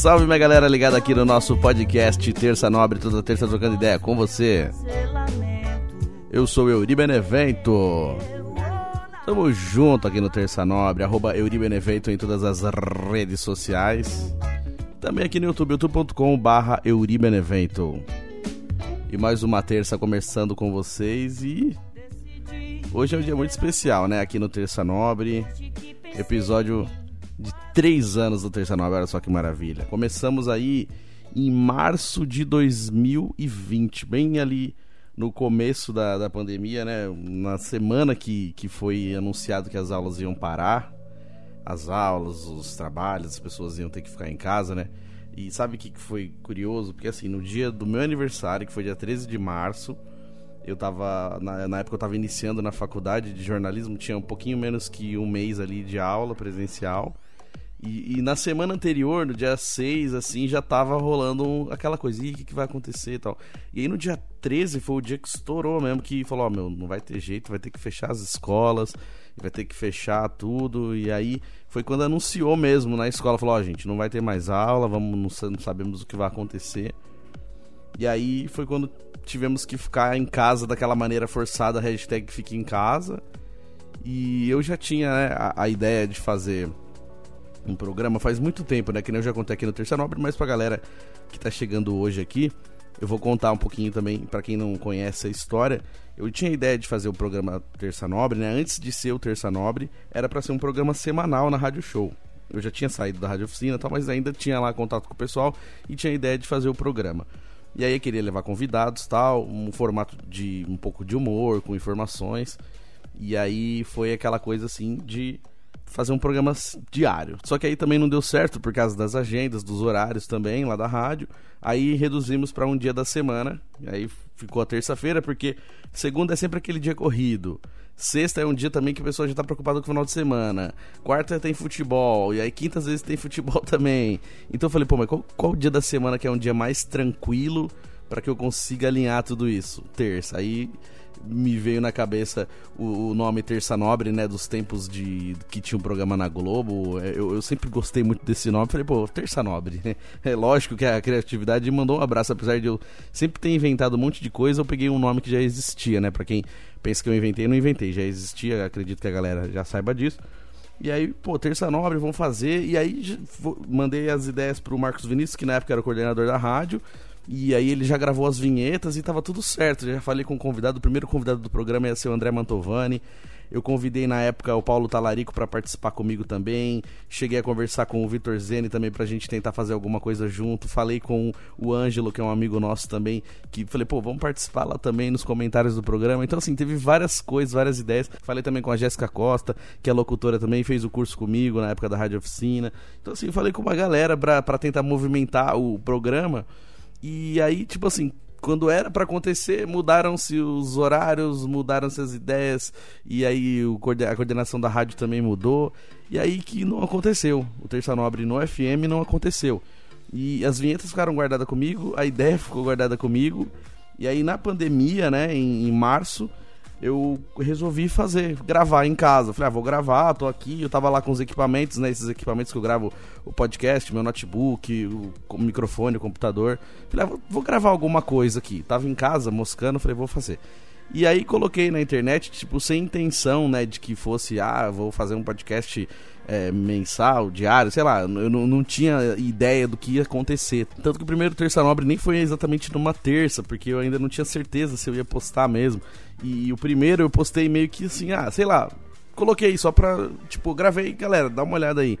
Salve, minha galera ligada aqui no nosso podcast Terça Nobre, toda terça trocando ideia com você. Eu sou Euri Benevento. Tamo junto aqui no Terça Nobre, arroba Euri Benevento em todas as redes sociais. Também aqui no YouTube, youtube.com barra Euri Benevento. E mais uma terça começando com vocês e... Hoje é um dia muito especial, né? Aqui no Terça Nobre. Episódio de três anos do Terça Nova, olha só que maravilha. Começamos aí em março de 2020, bem ali no começo da, da pandemia, né? Na semana que, que foi anunciado que as aulas iam parar, as aulas, os trabalhos, as pessoas iam ter que ficar em casa, né? E sabe o que foi curioso? Porque assim, no dia do meu aniversário, que foi dia 13 de março, eu tava. Na, na época eu tava iniciando na faculdade de jornalismo, tinha um pouquinho menos que um mês ali de aula presencial. E, e, na semana anterior, no dia 6, assim, já tava rolando aquela coisa, o que, que vai acontecer e tal. E aí no dia 13 foi o dia que estourou mesmo, que falou, ó, oh, meu, não vai ter jeito, vai ter que fechar as escolas, vai ter que fechar tudo. E aí foi quando anunciou mesmo na escola, falou, ó, oh, gente, não vai ter mais aula, vamos, não, não sabemos o que vai acontecer. E aí foi quando tivemos que ficar em casa daquela maneira forçada, hashtag fique em casa. E eu já tinha né, a, a ideia de fazer um programa faz muito tempo, né? Que nem eu já contei aqui no Terça Nobre, mas pra galera que tá chegando hoje aqui, eu vou contar um pouquinho também, para quem não conhece a história. Eu tinha a ideia de fazer o programa Terça Nobre, né? Antes de ser o Terça Nobre, era para ser um programa semanal na Rádio Show. Eu já tinha saído da Rádio Oficina, tal, mas ainda tinha lá contato com o pessoal e tinha a ideia de fazer o programa. E aí eu queria levar convidados, tal, um formato de um pouco de humor, com informações. E aí foi aquela coisa assim de fazer um programa diário. Só que aí também não deu certo por causa das agendas, dos horários também lá da rádio. Aí reduzimos para um dia da semana. Aí ficou a terça-feira, porque segunda é sempre aquele dia corrido. Sexta é um dia também que a pessoa já tá preocupada com o final de semana. Quarta tem futebol. E aí quinta às vezes tem futebol também. Então eu falei, pô, mas qual, qual dia da semana que é um dia mais tranquilo para que eu consiga alinhar tudo isso? Terça. Aí me veio na cabeça o, o, nome Terça Nobre, né? Dos tempos de que tinha um programa na Globo. É, eu, eu sempre gostei muito desse nome. Falei, pô, Terça Nobre. É lógico que a criatividade mandou um abraço, apesar de eu sempre ter inventado um monte de coisa, eu peguei um nome que já existia, né? Pra quem pensa que eu inventei, eu não inventei, já existia, acredito que a galera já saiba disso. E aí, pô, Terça Nobre, vamos fazer. E aí, mandei as ideias pro Marcos Vinícius, que na época era o coordenador da rádio. E aí ele já gravou as vinhetas e tava tudo certo. já falei com o convidado, o primeiro convidado do programa ia ser o André Mantovani. Eu convidei na época o Paulo Talarico para participar comigo também. Cheguei a conversar com o Vitor Zene também pra gente tentar fazer alguma coisa junto. Falei com o Ângelo, que é um amigo nosso também, que falei, pô, vamos participar lá também nos comentários do programa. Então, assim, teve várias coisas, várias ideias. Falei também com a Jéssica Costa, que é locutora também, fez o curso comigo na época da Rádio Oficina. Então, assim, falei com uma galera pra, pra tentar movimentar o programa. E aí, tipo assim, quando era para acontecer, mudaram-se os horários, mudaram-se as ideias, e aí a coordenação da rádio também mudou, e aí que não aconteceu. O Terça Nobre no FM não aconteceu. E as vinhetas ficaram guardadas comigo, a ideia ficou guardada comigo, e aí na pandemia, né, em, em março, eu resolvi fazer, gravar em casa. Falei, ah, vou gravar, tô aqui. Eu tava lá com os equipamentos, né? Esses equipamentos que eu gravo o podcast, meu notebook, o, microfone, o computador. Falei, ah, vou, vou gravar alguma coisa aqui. Tava em casa, moscando, falei, vou fazer. E aí coloquei na internet, tipo, sem intenção, né, de que fosse, ah, vou fazer um podcast é, mensal, diário, sei lá, eu não, tinha ideia do que ia acontecer. Tanto que o primeiro Terça Nobre nem foi exatamente numa terça, porque eu ainda não tinha certeza se eu ia postar mesmo. E o primeiro eu postei meio que assim, ah, sei lá, coloquei só pra, tipo, gravei, galera, dá uma olhada aí.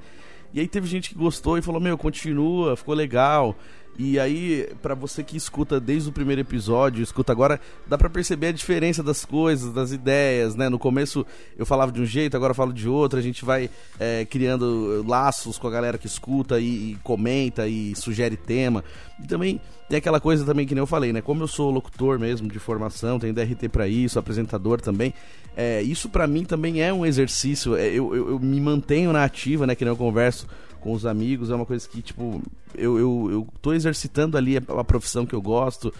E aí teve gente que gostou e falou, meu, continua, ficou legal. E aí, para você que escuta desde o primeiro episódio, escuta agora, dá para perceber a diferença das coisas, das ideias, né? No começo eu falava de um jeito, agora eu falo de outro. A gente vai é, criando laços com a galera que escuta e, e comenta e sugere tema. E também tem aquela coisa também que nem eu falei, né? Como eu sou locutor mesmo de formação, tenho DRT para isso, apresentador também. É, isso para mim também é um exercício. É, eu, eu, eu, me mantenho na ativa, né? Que nem eu converso com os amigos, é uma coisa que, tipo, eu, eu, eu tô exercitando ali a, a profissão que eu gosto,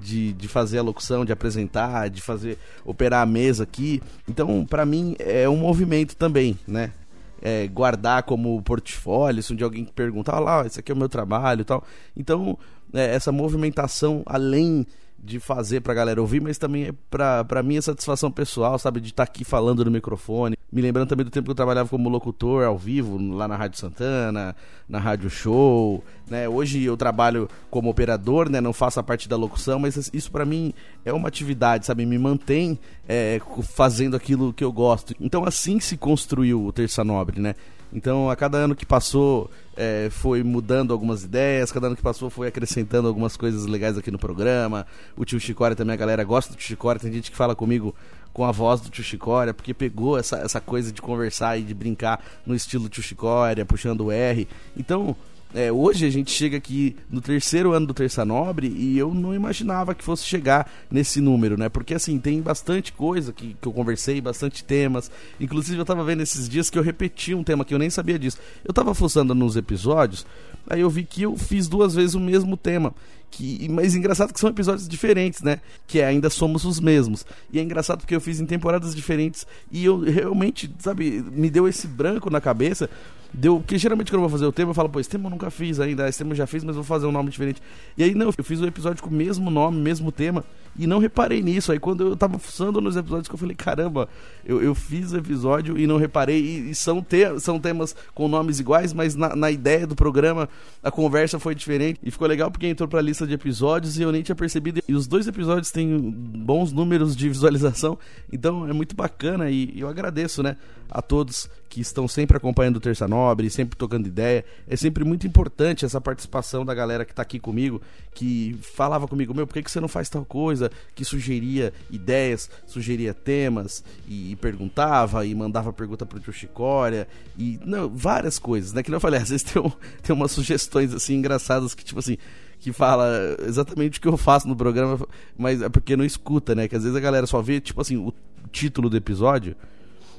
de, de fazer a locução, de apresentar, de fazer operar a mesa aqui. Então, para mim, é um movimento também, né? É, guardar como portfólio, se um dia alguém perguntar, ah lá, esse aqui é o meu trabalho e tal. Então, é, essa movimentação, além de fazer pra galera ouvir, mas também é pra, pra minha satisfação pessoal, sabe? De estar tá aqui falando no microfone. Me lembrando também do tempo que eu trabalhava como locutor ao vivo, lá na Rádio Santana, na Rádio Show, né? Hoje eu trabalho como operador, né? Não faço a parte da locução, mas isso para mim é uma atividade, sabe? Me mantém é, fazendo aquilo que eu gosto. Então assim se construiu o Terça Nobre, né? Então, a cada ano que passou, é, foi mudando algumas ideias, cada ano que passou foi acrescentando algumas coisas legais aqui no programa. O tio Chicória também, a galera gosta do tio Chicória, tem gente que fala comigo com a voz do tio Chicória, porque pegou essa, essa coisa de conversar e de brincar no estilo tio Chicória, puxando o R. Então, é, hoje a gente chega aqui no terceiro ano do Terça Nobre e eu não imaginava que fosse chegar nesse número, né? Porque assim, tem bastante coisa que, que eu conversei, bastante temas. Inclusive eu tava vendo esses dias que eu repeti um tema que eu nem sabia disso. Eu tava fuçando nos episódios, aí eu vi que eu fiz duas vezes o mesmo tema. Que, mas engraçado que são episódios diferentes, né? Que é, ainda somos os mesmos. E é engraçado porque eu fiz em temporadas diferentes e eu realmente, sabe, me deu esse branco na cabeça Deu, porque geralmente quando eu vou fazer o tema, eu falo, pô, esse tema eu nunca fiz ainda, esse tema eu já fiz, mas vou fazer um nome diferente. E aí, não, eu fiz o um episódio com o mesmo nome, mesmo tema, e não reparei nisso. Aí quando eu tava fuçando nos episódios, que eu falei, caramba, eu, eu fiz o episódio e não reparei. E, e são, te, são temas com nomes iguais, mas na, na, ideia do programa a conversa foi diferente. E ficou legal porque entrou pra lista de episódios e eu nem tinha percebido. E os dois episódios têm bons números de visualização, então é muito bacana e, eu agradeço, né, a todos que estão sempre acompanhando o Terça Nobre, sempre tocando ideia. É sempre muito importante essa participação da galera que está aqui comigo, que falava comigo, meu, por que, que você não faz tal coisa? Que sugeria ideias, sugeria temas, e, perguntava, e mandava pergunta pro tio Chicória, e não, várias coisas, né? Que eu falei, às vezes tem, um, tem umas sugestões assim engraçadas que, tipo assim, que fala exatamente o que eu faço no programa, mas é porque não escuta, né? Que às vezes a galera só vê, tipo assim, o título do episódio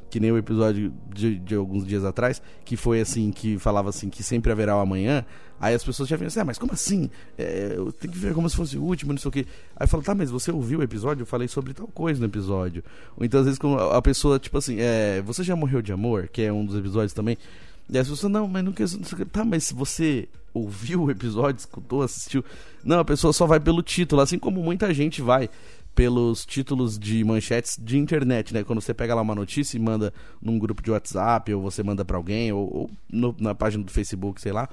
que nem o episódio de, de, alguns dias atrás, que foi assim, que falava assim, que sempre haverá o amanhã. Aí as pessoas já vinham assim, ah, mas como assim? É, eu tenho que ver como se fosse o último, não sei o quê. Aí eu falo, tá, mas você ouviu o episódio? Eu falei sobre tal coisa no episódio. Ou então, às vezes, a pessoa, tipo assim, é, você já morreu de amor? Que é um dos episódios também. E as pessoas, não, mas não quer. Tá, mas você ouviu o episódio, escutou, assistiu. Não, a pessoa só vai pelo título, assim como muita gente vai pelos títulos de manchetes de internet, né? Quando você pega lá uma notícia e manda num grupo de WhatsApp, ou você manda para alguém, ou, ou no, na página do Facebook, sei lá.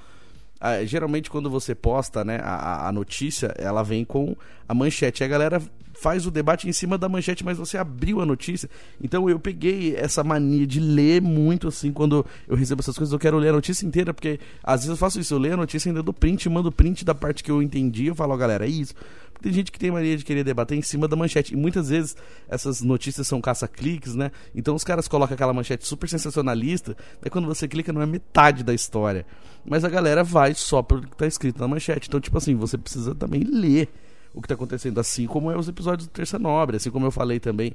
Ah, geralmente quando você posta, né, a, a notícia, ela vem com a manchete. E a galera faz o debate em cima da manchete, mas você abriu a notícia. Então eu peguei essa mania de ler muito assim, quando eu recebo essas coisas, eu quero ler a notícia inteira, porque às vezes eu faço isso, eu leio a notícia ainda do print, mando print da parte que eu entendi, eu falo, ó, galera, é isso. Tem gente que tem mania de querer debater em cima da manchete. E muitas vezes essas notícias são caça-cliques, né? Então os caras colocam aquela manchete super sensacionalista, e quando você clica não é metade da história. Mas a galera vai só pelo que está escrito na manchete. Então, tipo assim, você precisa também ler o que está acontecendo, assim como é os episódios do Terça Nobre, assim como eu falei também.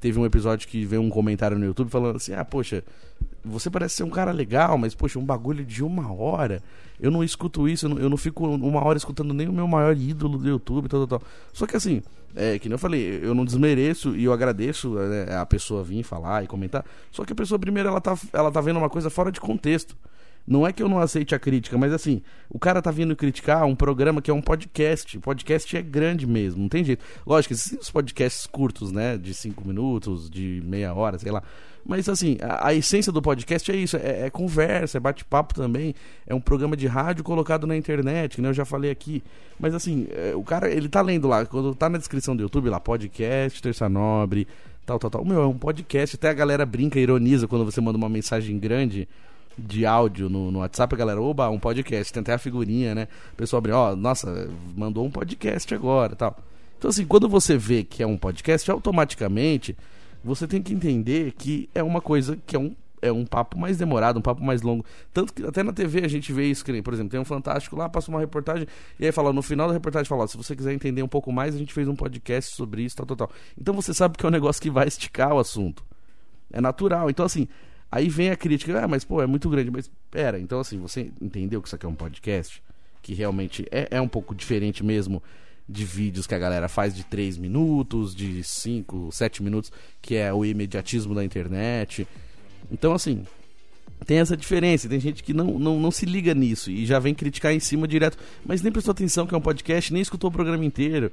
Teve um episódio que veio um comentário no YouTube falando assim: ah, poxa, você parece ser um cara legal, mas poxa, um bagulho de uma hora. Eu não escuto isso, eu não, eu não fico uma hora escutando nem o meu maior ídolo do YouTube, tal, tal, tal. Só que assim, é, que nem eu falei, eu não desmereço e eu agradeço né, a pessoa vir falar e comentar. Só que a pessoa, primeiro, ela tá, ela tá vendo uma coisa fora de contexto. Não é que eu não aceite a crítica, mas assim, o cara tá vindo criticar um programa que é um podcast. O podcast é grande mesmo, não tem jeito. Lógico, existem os podcasts curtos, né? De cinco minutos, de meia hora, sei lá. Mas assim, a, a essência do podcast é isso: é, é conversa, é bate-papo também. É um programa de rádio colocado na internet, que né, eu já falei aqui. Mas assim, é, o cara, ele tá lendo lá, quando tá na descrição do YouTube, lá, podcast, Terça Nobre, tal, tal, tal. Meu, é um podcast. Até a galera brinca, ironiza quando você manda uma mensagem grande de áudio no, no WhatsApp, a galera, oba, um podcast, tem até a figurinha, né? O pessoal abre, ó, oh, nossa, mandou um podcast agora tal. Então, assim, quando você vê que é um podcast, automaticamente você tem que entender que é uma coisa que é um é um papo mais demorado, um papo mais longo. Tanto que até na TV a gente vê isso, por exemplo, tem um Fantástico lá, passa uma reportagem, e aí fala, no final da reportagem fala, se você quiser entender um pouco mais, a gente fez um podcast sobre isso, tal, tal, tal. Então você sabe que é um negócio que vai esticar o assunto. É natural. Então, assim, aí vem a crítica, ah, mas pô, é muito grande. Mas pera, então assim, você entendeu que isso aqui é um podcast? Que realmente é, é um pouco diferente mesmo de vídeos que a galera faz de 3 minutos, de 5, 7 minutos, que é o imediatismo da internet. Então, assim, tem essa diferença. Tem gente que não, não, não se liga nisso e já vem criticar em cima direto, mas nem prestou atenção que é um podcast, nem escutou o programa inteiro.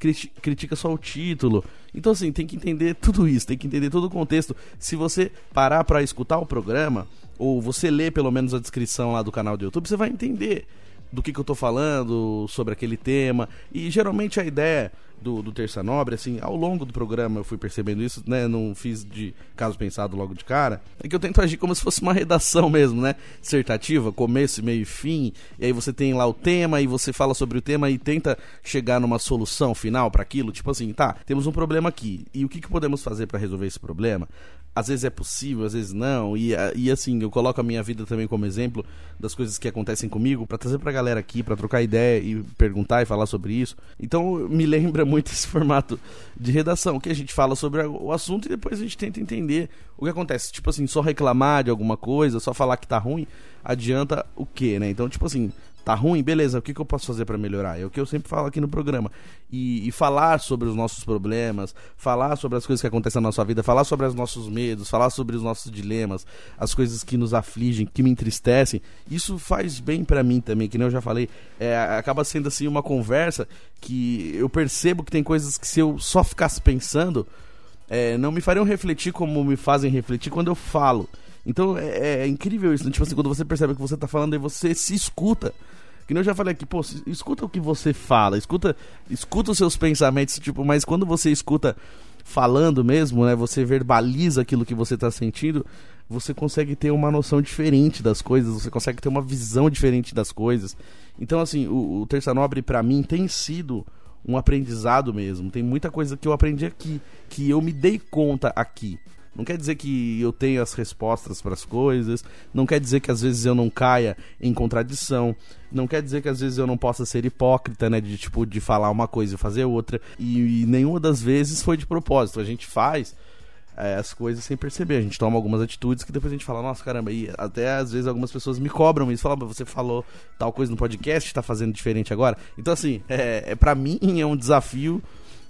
Critica só o título. Então, assim, tem que entender tudo isso, tem que entender todo o contexto. Se você parar para escutar o programa, ou você ler pelo menos a descrição lá do canal do YouTube, você vai entender do que, que eu tô falando, sobre aquele tema. E geralmente a ideia do, do Terça Nobre, assim, ao longo do programa eu fui percebendo isso, né? Não fiz de caso pensado logo de cara. É que eu tento agir como se fosse uma redação mesmo, né? Dissertativa, começo, meio e fim. E aí você tem lá o tema e você fala sobre o tema e tenta chegar numa solução final para aquilo. Tipo assim, tá, temos um problema aqui. E o que, que podemos fazer para resolver esse problema? às vezes é possível, às vezes não. E, e assim, eu coloco a minha vida também como exemplo das coisas que acontecem comigo para trazer pra galera aqui, para trocar ideia e perguntar e falar sobre isso. Então me lembra muito esse formato de redação, que a gente fala sobre o assunto e depois a gente tenta entender o que acontece. Tipo assim, só reclamar de alguma coisa, só falar que tá ruim, adianta o quê, né? Então, tipo assim, Tá ruim? Beleza, o que, que eu posso fazer para melhorar? É o que eu sempre falo aqui no programa. E, e, falar sobre os nossos problemas, falar sobre as coisas que acontecem na nossa vida, falar sobre os nossos medos, falar sobre os nossos dilemas, as coisas que nos afligem, que me entristecem. Isso faz bem para mim também, que nem eu já falei. É, acaba sendo assim uma conversa que eu percebo que tem coisas que se eu só ficasse pensando, é, não me fariam refletir como me fazem refletir quando eu falo. Então é, é incrível isso, né? tipo assim, quando você percebe que você tá falando e você se escuta. Que eu já falei aqui, pô, escuta o que você fala, escuta, escuta os seus pensamentos, tipo, mas quando você escuta falando mesmo, né, você verbaliza aquilo que você tá sentindo, você consegue ter uma noção diferente das coisas, você consegue ter uma visão diferente das coisas. Então, assim, o, o Terça Nobre para mim tem sido um aprendizado mesmo. Tem muita coisa que eu aprendi aqui, que eu me dei conta aqui. Não quer dizer que eu tenho as respostas para as coisas, não quer dizer que às vezes eu não caia em contradição, não quer dizer que às vezes eu não possa ser hipócrita, né, de tipo de falar uma coisa e fazer outra, e, e nenhuma das vezes foi de propósito. A gente faz é, as coisas sem perceber. A gente toma algumas atitudes que depois a gente fala, nossa, caramba, e até às vezes algumas pessoas me cobram isso, falam, você falou tal coisa no podcast, tá fazendo diferente agora. Então, assim, é, é para mim é um desafio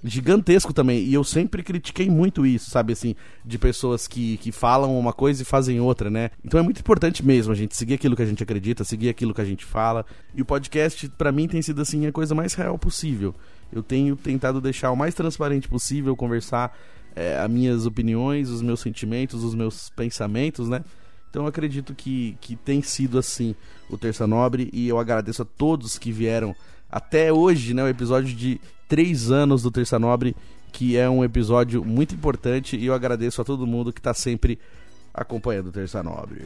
gigantesco também. E eu sempre critiquei muito isso, sabe, assim, de pessoas que, que falam uma coisa e fazem outra, né? Então é muito importante mesmo a gente seguir aquilo que a gente acredita, seguir aquilo que a gente fala. E o podcast, para mim, tem sido assim a coisa mais real possível. Eu tenho tentado deixar o mais transparente possível, conversar é, as minhas opiniões, os meus sentimentos, os meus pensamentos, né? Então eu acredito que, que tem sido assim o Terça Nobre e eu agradeço a todos que vieram até hoje, né? O episódio de três anos do Terça Nobre, que é um episódio muito importante e eu agradeço a todo mundo que está sempre acompanhando o Terça Nobre.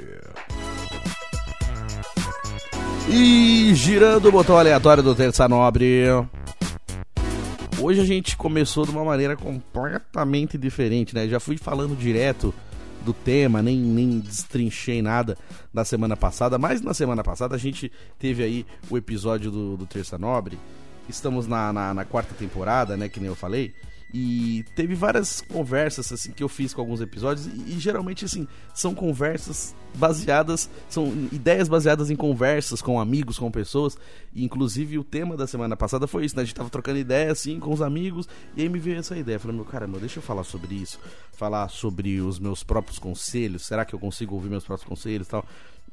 E girando o botão aleatório do Terça Nobre. Hoje a gente começou de uma maneira completamente diferente, né? Já fui falando direto do tema, nem, nem destrinchei nada na semana passada, mas na semana passada a gente teve aí o episódio do, do Terça Nobre Estamos na, na, na, quarta temporada, né? Que nem eu falei. E teve várias conversas assim que eu fiz com alguns episódios e, e, geralmente assim são conversas baseadas, são ideias baseadas em conversas com amigos, com pessoas. E, inclusive o tema da semana passada foi isso, né? A gente tava trocando ideia assim com os amigos e aí me veio essa ideia, falei, meu caramba, deixa eu falar sobre isso, falar sobre os meus próprios conselhos. Será que eu consigo ouvir meus próprios conselhos, e tal?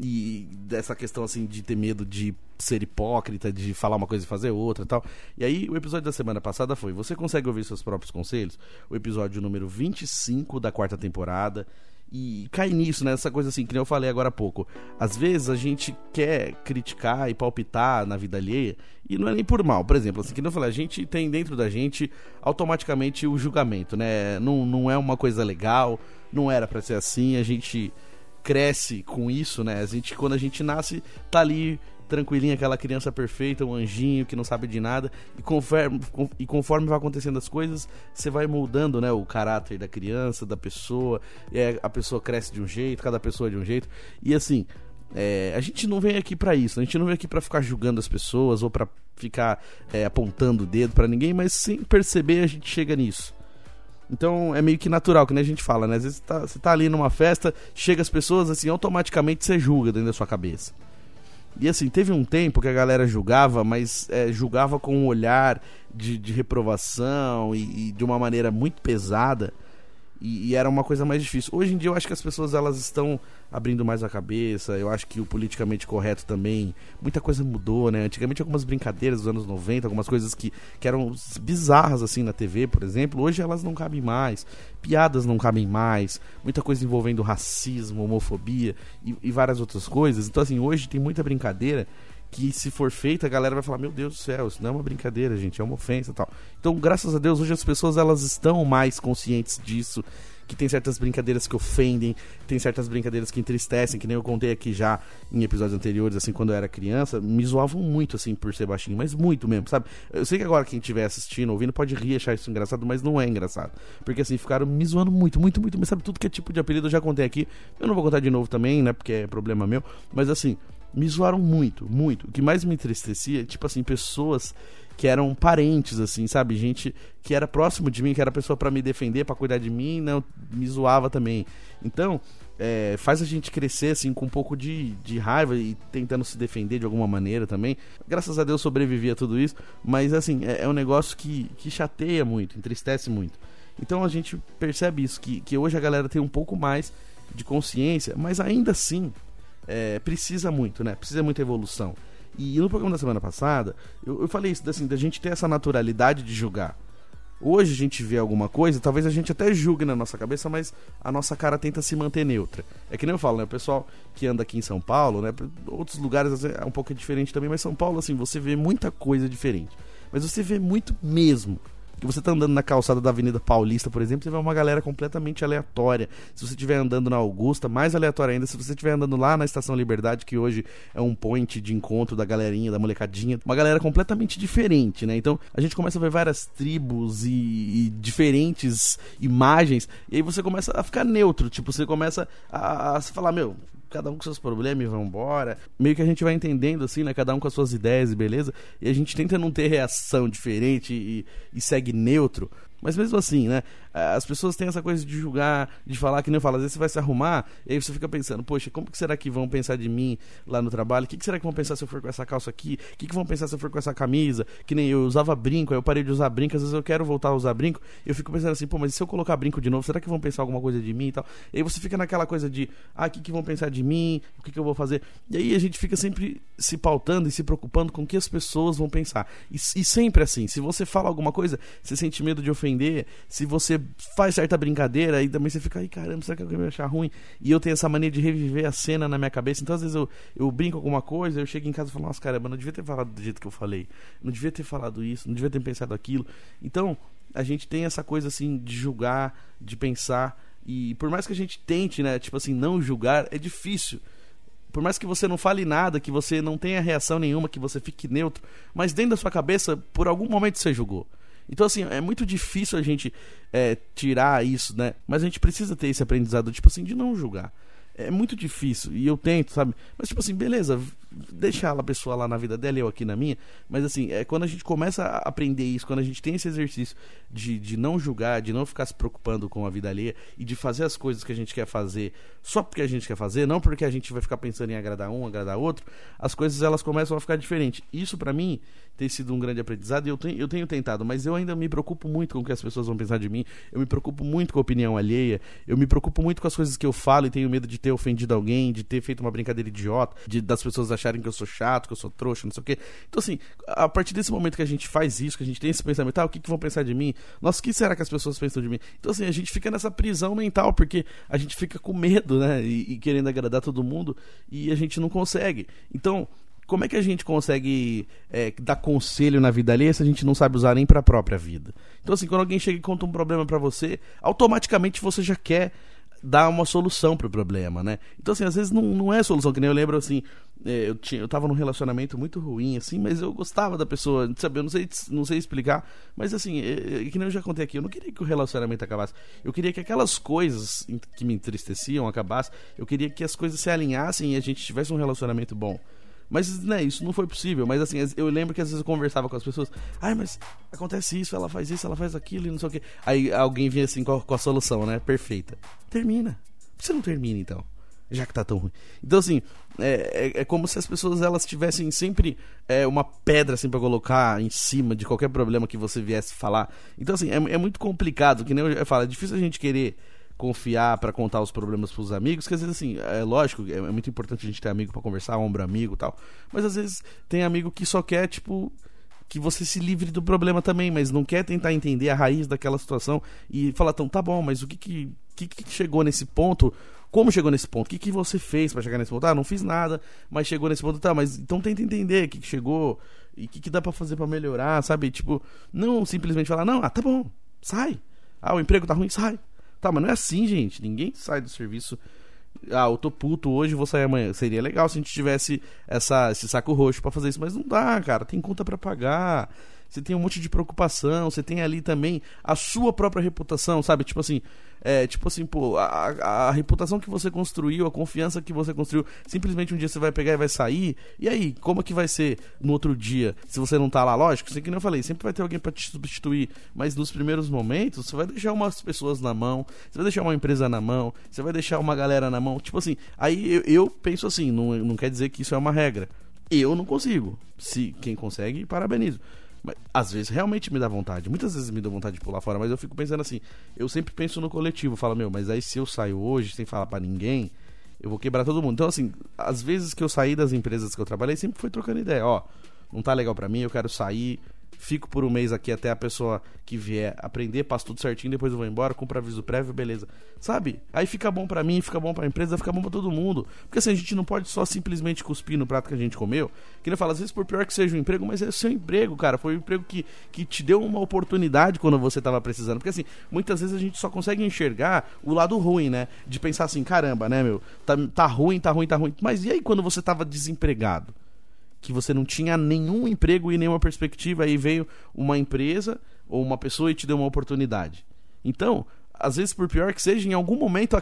E dessa questão assim de ter medo de ser hipócrita, de falar uma coisa e fazer outra e tal. E aí o episódio da semana passada foi: Você consegue ouvir seus próprios conselhos? O episódio número 25 da quarta temporada. E cai nisso, né? Essa coisa assim, que nem eu falei agora há pouco. Às vezes a gente quer criticar e palpitar na vida alheia, e não é nem por mal. Por exemplo, assim, que nem eu falei, a gente tem dentro da gente automaticamente o julgamento, né? Não, não é uma coisa legal, não era para ser assim, a gente cresce com isso, né? A gente, quando a gente nasce, tá ali tranquilinha, aquela criança perfeita, um anjinho que não sabe de nada, e conforme, e conforme vai acontecendo as coisas, você vai moldando, né, o caráter da criança, da pessoa, é, a pessoa cresce de um jeito, cada pessoa de um jeito, e assim, é, a gente não vem aqui para isso, a gente não vem aqui para ficar julgando as pessoas ou para ficar é, apontando o dedo para ninguém, mas sem perceber a gente chega nisso. Então é meio que natural, que nem a gente fala, né? Às vezes você tá, você tá ali numa festa, chega as pessoas, assim, automaticamente você julga dentro da sua cabeça. E assim, teve um tempo que a galera julgava, mas é, julgava com um olhar de, de reprovação e, e, de uma maneira muito pesada. E, e, era uma coisa mais difícil. Hoje em dia eu acho que as pessoas elas estão abrindo mais a cabeça. Eu acho que o politicamente correto também. Muita coisa mudou, né? Antigamente algumas brincadeiras dos anos 90, algumas coisas que, que eram bizarras assim na TV, por exemplo, hoje elas não cabem mais. Piadas não cabem mais. Muita coisa envolvendo racismo, homofobia e, e várias outras coisas. Então, assim, hoje tem muita brincadeira que se for feita, a galera vai falar: Meu Deus do céu, isso não é uma brincadeira, gente, é uma ofensa tal. Então, graças a Deus, hoje as pessoas elas estão mais conscientes disso. Que tem certas brincadeiras que ofendem, tem certas brincadeiras que entristecem, que nem eu contei aqui já em episódios anteriores, assim, quando eu era criança, me zoavam muito, assim, por ser baixinho, mas muito mesmo, sabe? Eu sei que agora quem estiver assistindo, ouvindo, pode rir achar isso engraçado, mas não é engraçado. Porque, assim, ficaram me zoando muito, muito, muito, mas sabe, tudo que é tipo de apelido eu já contei aqui, eu não vou contar de novo também, né, porque é problema meu, mas assim, me zoaram muito, muito. O que mais me entristecia, tipo assim, pessoas que eram parentes, assim, sabe? Gente que era próximo de mim, que era pessoa para me defender, para cuidar de mim, não me zoava também. Então, é, faz a gente crescer, assim, com um pouco de, de raiva e tentando se defender de alguma maneira também. Graças a Deus sobrevivi a tudo isso, mas, assim, é, é um negócio que, que chateia muito, entristece muito. Então a gente percebe isso, que, que hoje a galera tem um pouco mais de consciência, mas ainda assim é, precisa muito, né? Precisa muita evolução. E no programa da semana passada, eu, eu falei isso, assim, da gente ter essa naturalidade de julgar. Hoje a gente vê alguma coisa, talvez a gente até julgue na nossa cabeça, mas a nossa cara tenta se manter neutra. É que nem eu falo, né? O pessoal que anda aqui em São Paulo, né? Outros lugares é um pouco diferente também, mas São Paulo, assim, você vê muita coisa diferente. Mas você vê muito mesmo que você tá andando na calçada da Avenida Paulista, por exemplo, você vê uma galera completamente aleatória. Se você estiver andando na Augusta, mais aleatória ainda. Se você estiver andando lá na Estação Liberdade, que hoje é um point de encontro da galerinha, da molecadinha, uma galera completamente diferente, né? Então a gente começa a ver várias tribos e, e diferentes imagens, e aí você começa a ficar neutro, tipo, você começa a, a falar, meu, cada um com seus problemas e vão embora. Meio que a gente vai entendendo, assim, né? Cada um com as suas ideias e beleza. E a gente tenta não ter reação diferente e, e segue neutro. Mas mesmo assim, né? As pessoas têm essa coisa de julgar, de falar que nem eu falo, às vezes você vai se arrumar, e aí você fica pensando, poxa, como que será que vão pensar de mim lá no trabalho? O que, que será que vão pensar se eu for com essa calça aqui? O que, que vão pensar se eu for com essa camisa? Que nem eu usava brinco, aí eu parei de usar brinco, às vezes eu quero voltar a usar brinco, e eu fico pensando assim, pô, mas se eu colocar brinco de novo, será que vão pensar alguma coisa de mim e tal? E aí você fica naquela coisa de, ah, o que, que vão pensar de mim? O que, que eu vou fazer? E aí a gente fica sempre se pautando e se preocupando com o que as pessoas vão pensar. E, e sempre assim, se você fala alguma coisa, você sente medo de ofender, se você faz certa brincadeira e também você fica, ai caramba, será que alguém vai achar ruim? E eu tenho essa mania de reviver a cena na minha cabeça. Então, às vezes, eu, eu brinco alguma coisa, eu chego em casa e falo, nossa, caramba, não devia ter falado do jeito que eu falei. Não devia ter falado isso, não devia ter pensado aquilo. Então, a gente tem essa coisa assim de julgar, de pensar. E por mais que a gente tente, né, tipo assim, não julgar, é difícil por mais que você não fale nada, que você não tenha reação nenhuma, que você fique neutro, mas dentro da sua cabeça, por algum momento você julgou. Então, assim, é muito difícil a gente é, tirar isso, né? Mas a gente precisa ter esse aprendizado, tipo assim, de não julgar. É muito difícil, e eu tento, sabe? Mas, tipo assim, beleza, deixar a pessoa lá na vida dela eu aqui na minha. Mas assim, é quando a gente começa a aprender isso, quando a gente tem esse exercício de, de não julgar, de não ficar se preocupando com a vida alheia e de fazer as coisas que a gente quer fazer só porque a gente quer fazer, não porque a gente vai ficar pensando em agradar um, agradar outro, as coisas elas começam a ficar diferentes. Isso para mim tem sido um grande aprendizado e eu tenho, eu tenho tentado, mas eu ainda me preocupo muito com o que as pessoas vão pensar de mim, eu me preocupo muito com a opinião alheia, eu me preocupo muito com as coisas que eu falo e tenho medo de ter ofendido alguém, de ter feito uma brincadeira idiota, de das pessoas acharem que eu sou chato, que eu sou trouxa, não sei o quê. Então, assim, a partir desse momento que a gente faz isso, que a gente tem esse pensamento, ah, o que, que vão pensar de mim? Nossa, o que será que as pessoas pensam de mim? Então, assim, a gente fica nessa prisão mental, porque a gente fica com medo, né? E, e querendo agradar todo mundo, e a gente não consegue. Então, como é que a gente consegue é, dar conselho na vida alheia se a gente não sabe usar nem para a própria vida? Então, assim, quando alguém chega e conta um problema para você, automaticamente você já quer dar uma solução pro problema, né? Então, assim, às vezes não, não é solução, que nem eu lembro, assim, é, eu, tinha, eu tava num relacionamento muito ruim, assim, mas eu gostava da pessoa, sabe? Eu não sei, não sei explicar, mas assim, é, é, que nem eu já contei aqui, eu não queria que o relacionamento acabasse. Eu queria que aquelas coisas que me entristeciam acabassem, eu queria que as coisas se alinhassem e a gente tivesse um relacionamento bom. Mas, né, isso não foi possível. Mas, assim, eu lembro que às vezes eu conversava com as pessoas. Ai, mas acontece isso, ela faz isso, ela faz aquilo e não sei o quê. Aí alguém vinha assim com a, com a solução, né? Perfeita. Termina. Você não termina, então? Já que tá tão ruim. Então, assim, é, é, é como se as pessoas elas tivessem sempre é, uma pedra assim para colocar em cima de qualquer problema que você viesse falar. Então, assim, é, é muito complicado. Que nem eu falo, é difícil a gente querer confiar para contar os problemas pros amigos, que às vezes assim, é lógico, é, é muito importante a gente ter amigo para conversar, ombro amigo, tal. Mas às vezes tem amigo que só quer tipo que você se livre do problema também, mas não quer tentar entender a raiz daquela situação e falar, então, tá bom, mas o que que, que, que chegou nesse ponto? Como chegou nesse ponto? O que, que você fez para chegar nesse ponto? Ah, não fiz nada, mas chegou nesse ponto, tá, mas então tenta entender o que, que chegou e o que, que dá para fazer para melhorar, sabe? Tipo, não simplesmente falar, não, ah, tá bom, sai. Ah, o emprego tá ruim, sai. Tá, mas não é assim, gente. Ninguém sai do serviço. Ah, eu tô puto hoje, vou sair amanhã. Seria legal se a gente tivesse essa, esse saco roxo para fazer isso, mas não dá, cara. Tem conta para pagar você tem um monte de preocupação, você tem ali também a sua própria reputação, sabe? Tipo assim, é, tipo assim, pô, a, a, reputação que você construiu, a confiança que você construiu, simplesmente um dia você vai pegar e vai sair. E aí, como é que vai ser no outro dia, se você não tá lá? Lógico, sei que nem eu falei, sempre vai ter alguém para te substituir, mas nos primeiros momentos, você vai deixar umas pessoas na mão, você vai deixar uma empresa na mão, você vai deixar uma galera na mão. Tipo assim, aí eu, eu penso assim, não, não quer dizer que isso é uma regra. Eu não consigo. Se quem consegue, parabenizo. Mas, às vezes realmente me dá vontade. Muitas vezes me dá vontade de pular fora, mas eu fico pensando assim. Eu sempre penso no coletivo. Falo, meu, mas aí se eu saio hoje sem falar para ninguém, eu vou quebrar todo mundo. Então, assim, às vezes que eu saí das empresas que eu trabalhei, sempre foi trocando ideia. Ó, não tá legal para mim, eu quero sair fico por um mês aqui até a pessoa que vier aprender, passo tudo certinho, depois eu vou embora, compro aviso prévio, beleza. Sabe? Aí fica bom para mim, fica bom pra empresa, fica bom para todo mundo. Porque assim, a gente não pode só simplesmente cuspir no prato que a gente comeu. Que ele fala, às vezes por pior que seja o emprego, mas é o seu emprego, cara. Foi o emprego que, que te deu uma oportunidade quando você tava precisando. Porque assim, muitas vezes a gente só consegue enxergar o lado ruim, né? De pensar assim, caramba, né, meu? Tá, tá ruim, tá ruim, tá ruim. Mas e aí quando você tava desempregado? Que você não tinha nenhum emprego e nenhuma perspectiva, aí veio uma empresa ou uma pessoa e te deu uma oportunidade. Então, às vezes, por pior que seja, em algum momento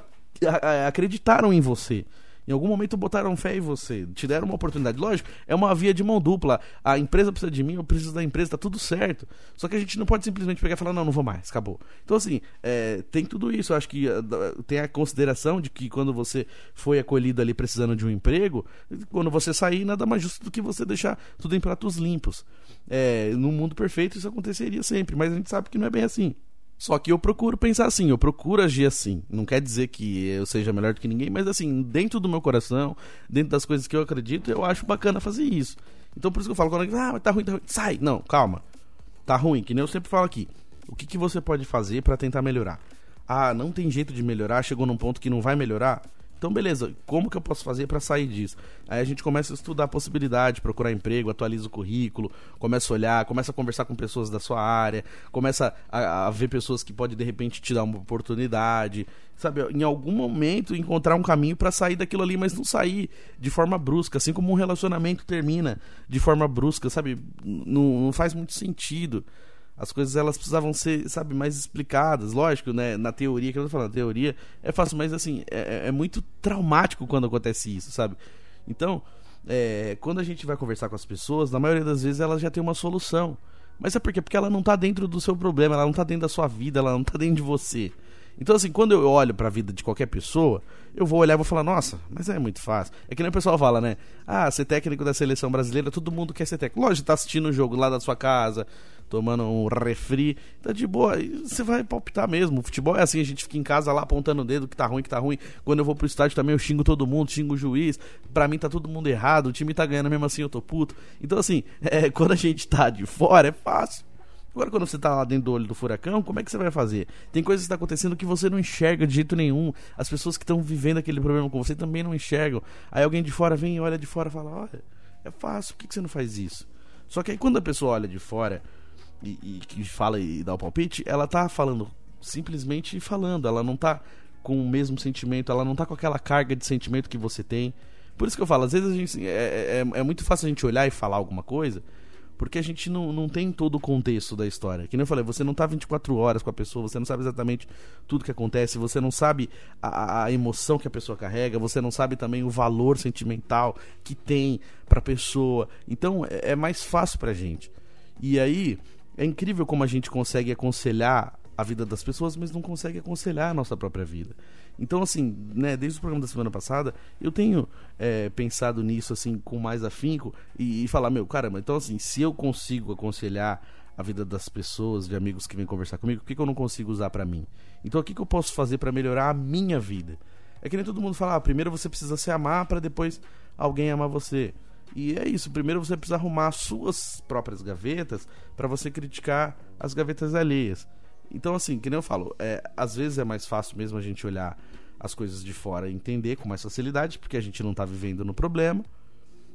acreditaram em você. Em algum momento botaram fé em você, te deram uma oportunidade. Lógico, é uma via de mão dupla. A empresa precisa de mim, eu preciso da empresa, tá tudo certo. Só que a gente não pode simplesmente pegar e falar, não, não vou mais, acabou. Então, assim, é, tem tudo isso. Eu acho que uh, tem a consideração de que quando você foi acolhido ali precisando de um emprego, quando você sair, nada mais justo do que você deixar tudo em pratos limpos. É, no mundo perfeito isso aconteceria sempre, mas a gente sabe que não é bem assim. Só que eu procuro pensar assim, eu procuro agir assim. Não quer dizer que eu seja melhor do que ninguém, mas assim, dentro do meu coração, dentro das coisas que eu acredito, eu acho bacana fazer isso. Então por isso que eu falo quando alguém, ah, mas tá ruim, tá ruim. Sai! Não, calma. Tá ruim, que nem eu sempre falo aqui. O que, que você pode fazer para tentar melhorar? Ah, não tem jeito de melhorar, chegou num ponto que não vai melhorar? Então, beleza, como que eu posso fazer para sair disso? Aí a gente começa a estudar a possibilidade, procurar emprego, atualiza o currículo, começa a olhar, começa a conversar com pessoas da sua área, começa a, a ver pessoas que podem de repente te dar uma oportunidade, sabe? Em algum momento encontrar um caminho para sair daquilo ali, mas não sair de forma brusca, assim como um relacionamento termina de forma brusca, sabe? Não, não faz muito sentido as coisas elas precisavam ser, sabe, mais explicadas. Lógico, né? Na teoria, que eu tô falando, teoria é fácil, mas assim, é, é, é muito traumático quando acontece isso, sabe? Então, é, quando a gente vai conversar com as pessoas, na maioria das vezes elas já têm uma solução. Mas é por quê? Porque ela não tá dentro do seu problema, ela não tá dentro da sua vida, ela não tá dentro de você. Então, assim, quando eu olho para a vida de qualquer pessoa, eu vou olhar e vou falar, nossa, mas é muito fácil. É que nem o pessoal fala, né? Ah, ser técnico da seleção brasileira, todo mundo quer ser técnico. Lógico, tá assistindo o jogo lá da sua casa, tomando um refri, tá de boa, você vai palpitar mesmo. O futebol é assim, a gente fica em casa lá apontando o dedo que tá ruim, que tá ruim. Quando eu vou pro estádio também eu xingo todo mundo, xingo o juiz. Pra mim tá todo mundo errado, o time tá ganhando mesmo assim, eu tô puto. Então assim, é, quando a gente tá de fora é fácil. Agora, quando você tá lá dentro do olho do furacão, como é que você vai fazer? Tem coisas que tá acontecendo que você não enxerga de jeito nenhum. As pessoas que estão vivendo aquele problema com você também não enxergam. Aí alguém de fora vem olha de fora e fala: Olha, é fácil, por que, que você não faz isso? Só que aí quando a pessoa olha de fora e, e que fala e dá o palpite, ela tá falando simplesmente falando, ela não tá com o mesmo sentimento, ela não tá com aquela carga de sentimento que você tem. Por isso que eu falo, às vezes a gente, é, é, é muito fácil a gente olhar e falar alguma coisa, porque a gente não, não tem todo o contexto da história. Que nem eu falei, você não tá 24 horas com a pessoa, você não sabe exatamente tudo que acontece, você não sabe a, a emoção que a pessoa carrega, você não sabe também o valor sentimental que tem pra pessoa. Então é, é mais fácil pra gente. E aí, é incrível como a gente consegue aconselhar a vida das pessoas, mas não consegue aconselhar a nossa própria vida. Então, assim, né, desde o programa da semana passada, eu tenho é, pensado nisso, assim, com mais afinco e, e falar, meu, caramba, então, assim, se eu consigo aconselhar a vida das pessoas, de amigos que vêm conversar comigo, o que, que eu não consigo usar para mim? Então, o que, que eu posso fazer para melhorar a minha vida? É que nem todo mundo fala, ah, primeiro você precisa se amar para depois alguém amar você. E é isso, primeiro você precisa arrumar as suas próprias gavetas para você criticar as gavetas alheias. Então, assim, que nem eu falo, é, às vezes é mais fácil mesmo a gente olhar as coisas de fora e entender com mais facilidade, porque a gente não está vivendo no problema.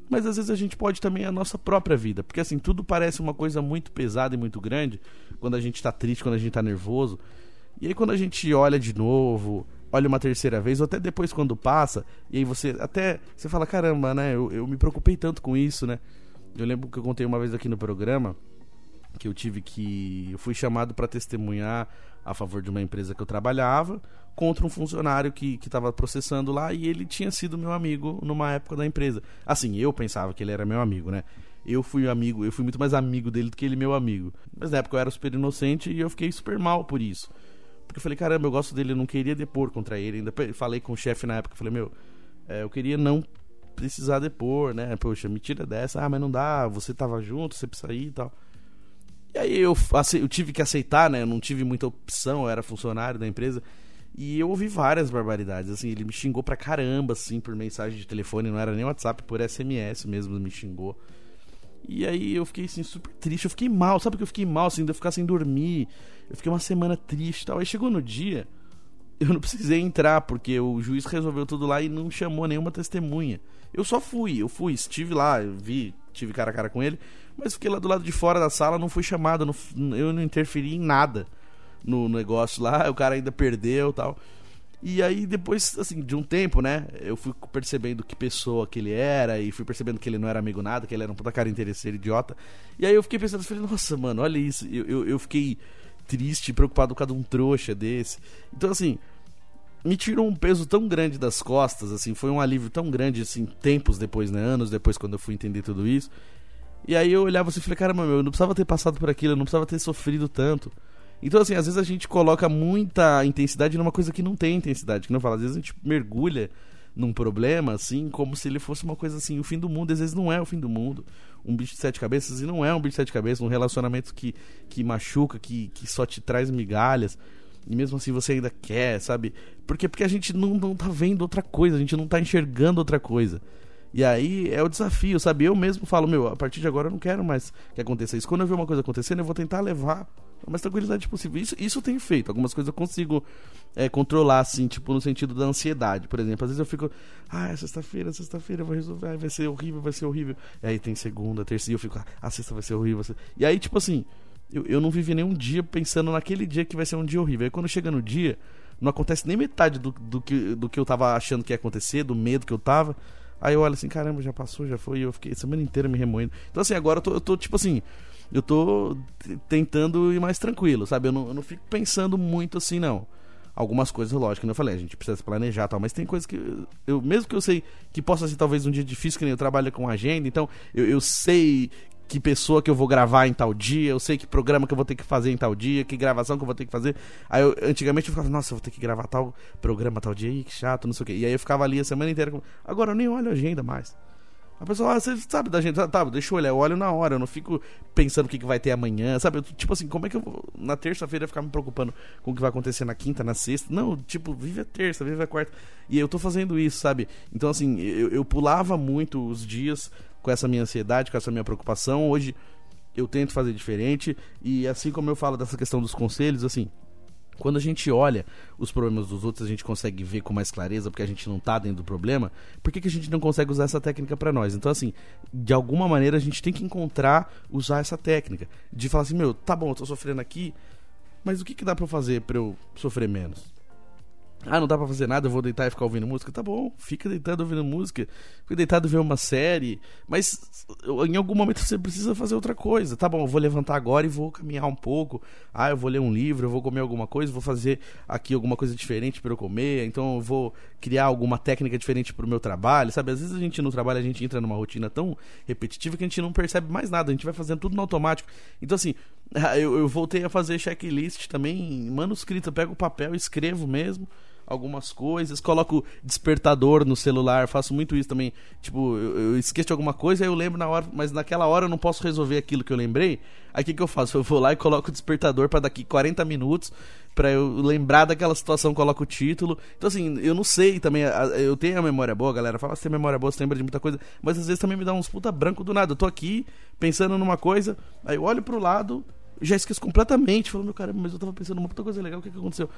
Mas às vezes a gente pode também a nossa própria vida, porque assim, tudo parece uma coisa muito pesada e muito grande quando a gente está triste, quando a gente está nervoso. E aí quando a gente olha de novo, olha uma terceira vez, ou até depois quando passa, e aí você até você fala, caramba, né? Eu, eu me preocupei tanto com isso, né? Eu lembro que eu contei uma vez aqui no programa que eu tive que. Eu fui chamado para testemunhar a favor de uma empresa que eu trabalhava contra um funcionário que estava processando lá e ele tinha sido meu amigo numa época da empresa. Assim, eu pensava que ele era meu amigo, né? Eu fui amigo, eu fui muito mais amigo dele do que ele meu amigo. Mas na época eu era super inocente e eu fiquei super mal por isso. Porque eu falei, caramba, eu gosto dele, eu não queria depor contra ele. Ainda falei com o chefe na época, falei, meu, é, eu queria não precisar depor, né? Poxa, me tira dessa, ah, mas não dá, você tava junto, você precisa ir e tal. E aí eu, eu tive que aceitar, né? Eu não tive muita opção, eu era funcionário da empresa. E eu ouvi várias barbaridades, assim, ele me xingou pra caramba, assim, por mensagem de telefone, não era nem WhatsApp, por SMS mesmo, me xingou. E aí eu fiquei, assim, super triste, eu fiquei mal, sabe que eu fiquei mal, assim, de eu ficar sem dormir, eu fiquei uma semana triste tal. Aí chegou no dia, eu não precisei entrar, porque o juiz resolveu tudo lá e não chamou nenhuma testemunha. Eu só fui, eu fui, estive lá, vi, tive cara a cara com ele, mas fiquei lá do lado de fora da sala, não fui chamado, não, eu não interferi em nada no negócio lá, o cara ainda perdeu tal. E aí depois, assim, de um tempo, né, eu fui percebendo que pessoa que ele era e fui percebendo que ele não era amigo nada, que ele era um puta cara interesseiro, idiota. E aí eu fiquei pensando, falei, nossa, mano, olha isso. Eu, eu, eu fiquei triste, preocupado com cada um trouxa desse. Então, assim, me tirou um peso tão grande das costas, assim, foi um alívio tão grande, assim, tempos depois, né, anos depois, quando eu fui entender tudo isso. E aí eu olhava assim e falei, caramba, meu, eu não precisava ter passado por aquilo, eu não precisava ter sofrido tanto. Então, assim, às vezes a gente coloca muita intensidade numa coisa que não tem intensidade. Que não fala, às vezes a gente mergulha num problema, assim, como se ele fosse uma coisa assim, o fim do mundo, às vezes não é o fim do mundo. Um bicho de sete cabeças, e não é um bicho de sete cabeças, um relacionamento que, que machuca, que, que só te traz migalhas. E mesmo assim você ainda quer, sabe? Porque, porque a gente não, não tá vendo outra coisa, a gente não tá enxergando outra coisa. E aí é o desafio, sabe? Eu mesmo falo, meu, a partir de agora eu não quero mais que aconteça isso. Quando eu ver uma coisa acontecendo, eu vou tentar levar mais tranquilidade possível. Isso, isso eu tenho feito. Algumas coisas eu consigo é, controlar, assim, tipo, no sentido da ansiedade. Por exemplo, às vezes eu fico, ah, é sexta-feira, sexta-feira vou resolver, vai ser horrível, vai ser horrível. E aí tem segunda, terça, e eu fico, ah, sexta vai ser horrível. E aí, tipo assim, eu, eu não vivi nenhum dia pensando naquele dia que vai ser um dia horrível. Aí quando chega no dia, não acontece nem metade do, do, que, do que eu tava achando que ia acontecer, do medo que eu tava. Aí eu olho assim, caramba, já passou, já foi, e eu fiquei a semana inteira me remoendo. Então, assim, agora eu tô, eu tô tipo assim, eu tô tentando ir mais tranquilo, sabe? Eu não, eu não fico pensando muito assim, não. Algumas coisas, lógico, que eu falei, a gente precisa se planejar tal, mas tem coisas que eu, mesmo que eu sei que possa ser talvez um dia difícil, que nem eu trabalho com agenda, então eu, eu sei que pessoa que eu vou gravar em tal dia, eu sei que programa que eu vou ter que fazer em tal dia, que gravação que eu vou ter que fazer. Aí eu, antigamente eu ficava, nossa, eu vou ter que gravar tal programa tal dia, Ih, que chato, não sei o quê. E aí eu ficava ali a semana inteira. Agora eu nem olho a agenda mais. A pessoa, ah, você sabe da agenda? Tá, deixa eu olhar, eu olho na hora, eu não fico pensando o que, que vai ter amanhã, sabe? Eu, tipo assim, como é que eu vou na terça-feira ficar me preocupando com o que vai acontecer na quinta, na sexta? Não, tipo, vive a terça, vive a quarta. E eu tô fazendo isso, sabe? Então, assim, eu, eu pulava muito os dias com essa minha ansiedade, com essa minha preocupação. Hoje eu tento fazer diferente e assim como eu falo dessa questão dos conselhos, assim, quando a gente olha os problemas dos outros, a gente consegue ver com mais clareza, porque a gente não está dentro do problema. Por que, que a gente não consegue usar essa técnica para nós? Então, assim, de alguma maneira a gente tem que encontrar, usar essa técnica. De falar assim, meu, tá bom, eu tô sofrendo aqui, mas o que, que dá para fazer para eu sofrer menos? Ah, não dá pra fazer nada, eu vou deitar e ficar ouvindo música. Tá bom, fica deitado ouvindo música, fica deitado vendo uma série, mas em algum momento você precisa fazer outra coisa. Tá bom, eu vou levantar agora e vou caminhar um pouco. Ah, eu vou ler um livro, eu vou comer alguma coisa, vou fazer aqui alguma coisa diferente para eu comer, então eu vou criar alguma técnica diferente pro meu trabalho, sabe? Às vezes a gente no trabalho a gente entra numa rotina tão repetitiva que a gente não percebe mais nada, a gente vai fazendo tudo no automático. Então assim, eu, eu voltei a fazer checklist também, manuscrito, eu pego o papel, escrevo mesmo algumas coisas, coloco despertador no celular, faço muito isso também. Tipo, eu, eu esqueço de alguma coisa, aí eu lembro na hora, mas naquela hora eu não posso resolver aquilo que eu lembrei. Aí o que, que eu faço? Eu vou lá e coloco o despertador para daqui 40 minutos, para eu lembrar daquela situação, coloco o título. Então, assim, eu não sei também, eu tenho a memória boa, galera. Fala, se tem memória boa, você lembra de muita coisa, mas às vezes também me dá uns puta branco do nada. Eu tô aqui pensando numa coisa, aí eu olho pro lado, já esqueço completamente. Falo, meu caramba, mas eu tava pensando uma puta coisa legal, o que, que aconteceu?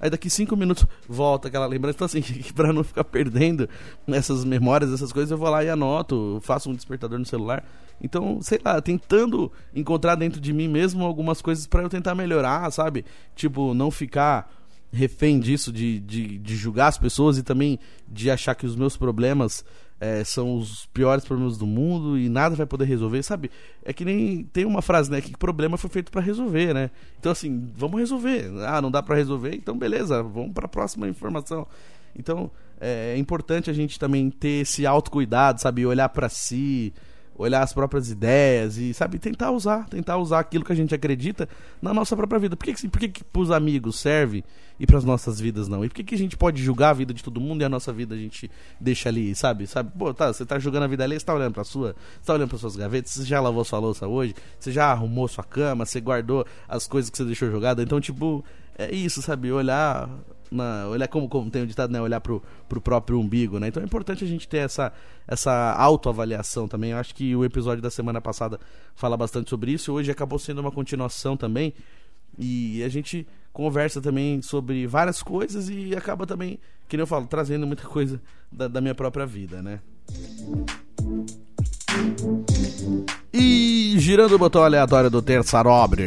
Aí daqui cinco minutos volta aquela lembrança. Então, assim, pra não ficar perdendo essas memórias, essas coisas, eu vou lá e anoto, faço um despertador no celular. Então, sei lá, tentando encontrar dentro de mim mesmo algumas coisas para eu tentar melhorar, sabe? Tipo, não ficar refém disso, de, de, de julgar as pessoas e também de achar que os meus problemas é, são os piores problemas do mundo e nada vai poder resolver, sabe? É que nem tem uma frase, né? Que problema foi feito para resolver, né? Então, assim, vamos resolver. Ah, não dá para resolver? Então, beleza, vamos para a próxima informação. Então, é, é importante a gente também ter esse autocuidado, sabe? Olhar para si, olhar as próprias ideias e, sabe, tentar usar, tentar usar aquilo que a gente acredita na nossa própria vida. Por que, por que, que pros amigos serve e pras nossas vidas não? E por que, que a gente pode julgar a vida de todo mundo e a nossa vida a gente deixa ali, sabe? Sabe? Pô, tá, você tá julgando a vida ali, você tá olhando pra sua, você tá olhando para suas gavetas, você já lavou sua louça hoje, você já arrumou sua cama, você guardou as coisas que você deixou jogada. Então, tipo, é isso, sabe? Olhar na, olhar como, como tem o ditado, né? Olhar pro, pro próprio umbigo, né? Então é importante a gente ter essa, essa autoavaliação também. Eu acho que o episódio da semana passada fala bastante sobre isso. Hoje acabou sendo uma continuação também. E a gente conversa também sobre várias coisas e acaba também, que eu falo, trazendo muita coisa da, da minha própria vida, né? E girando o botão aleatório do Terça Nobre.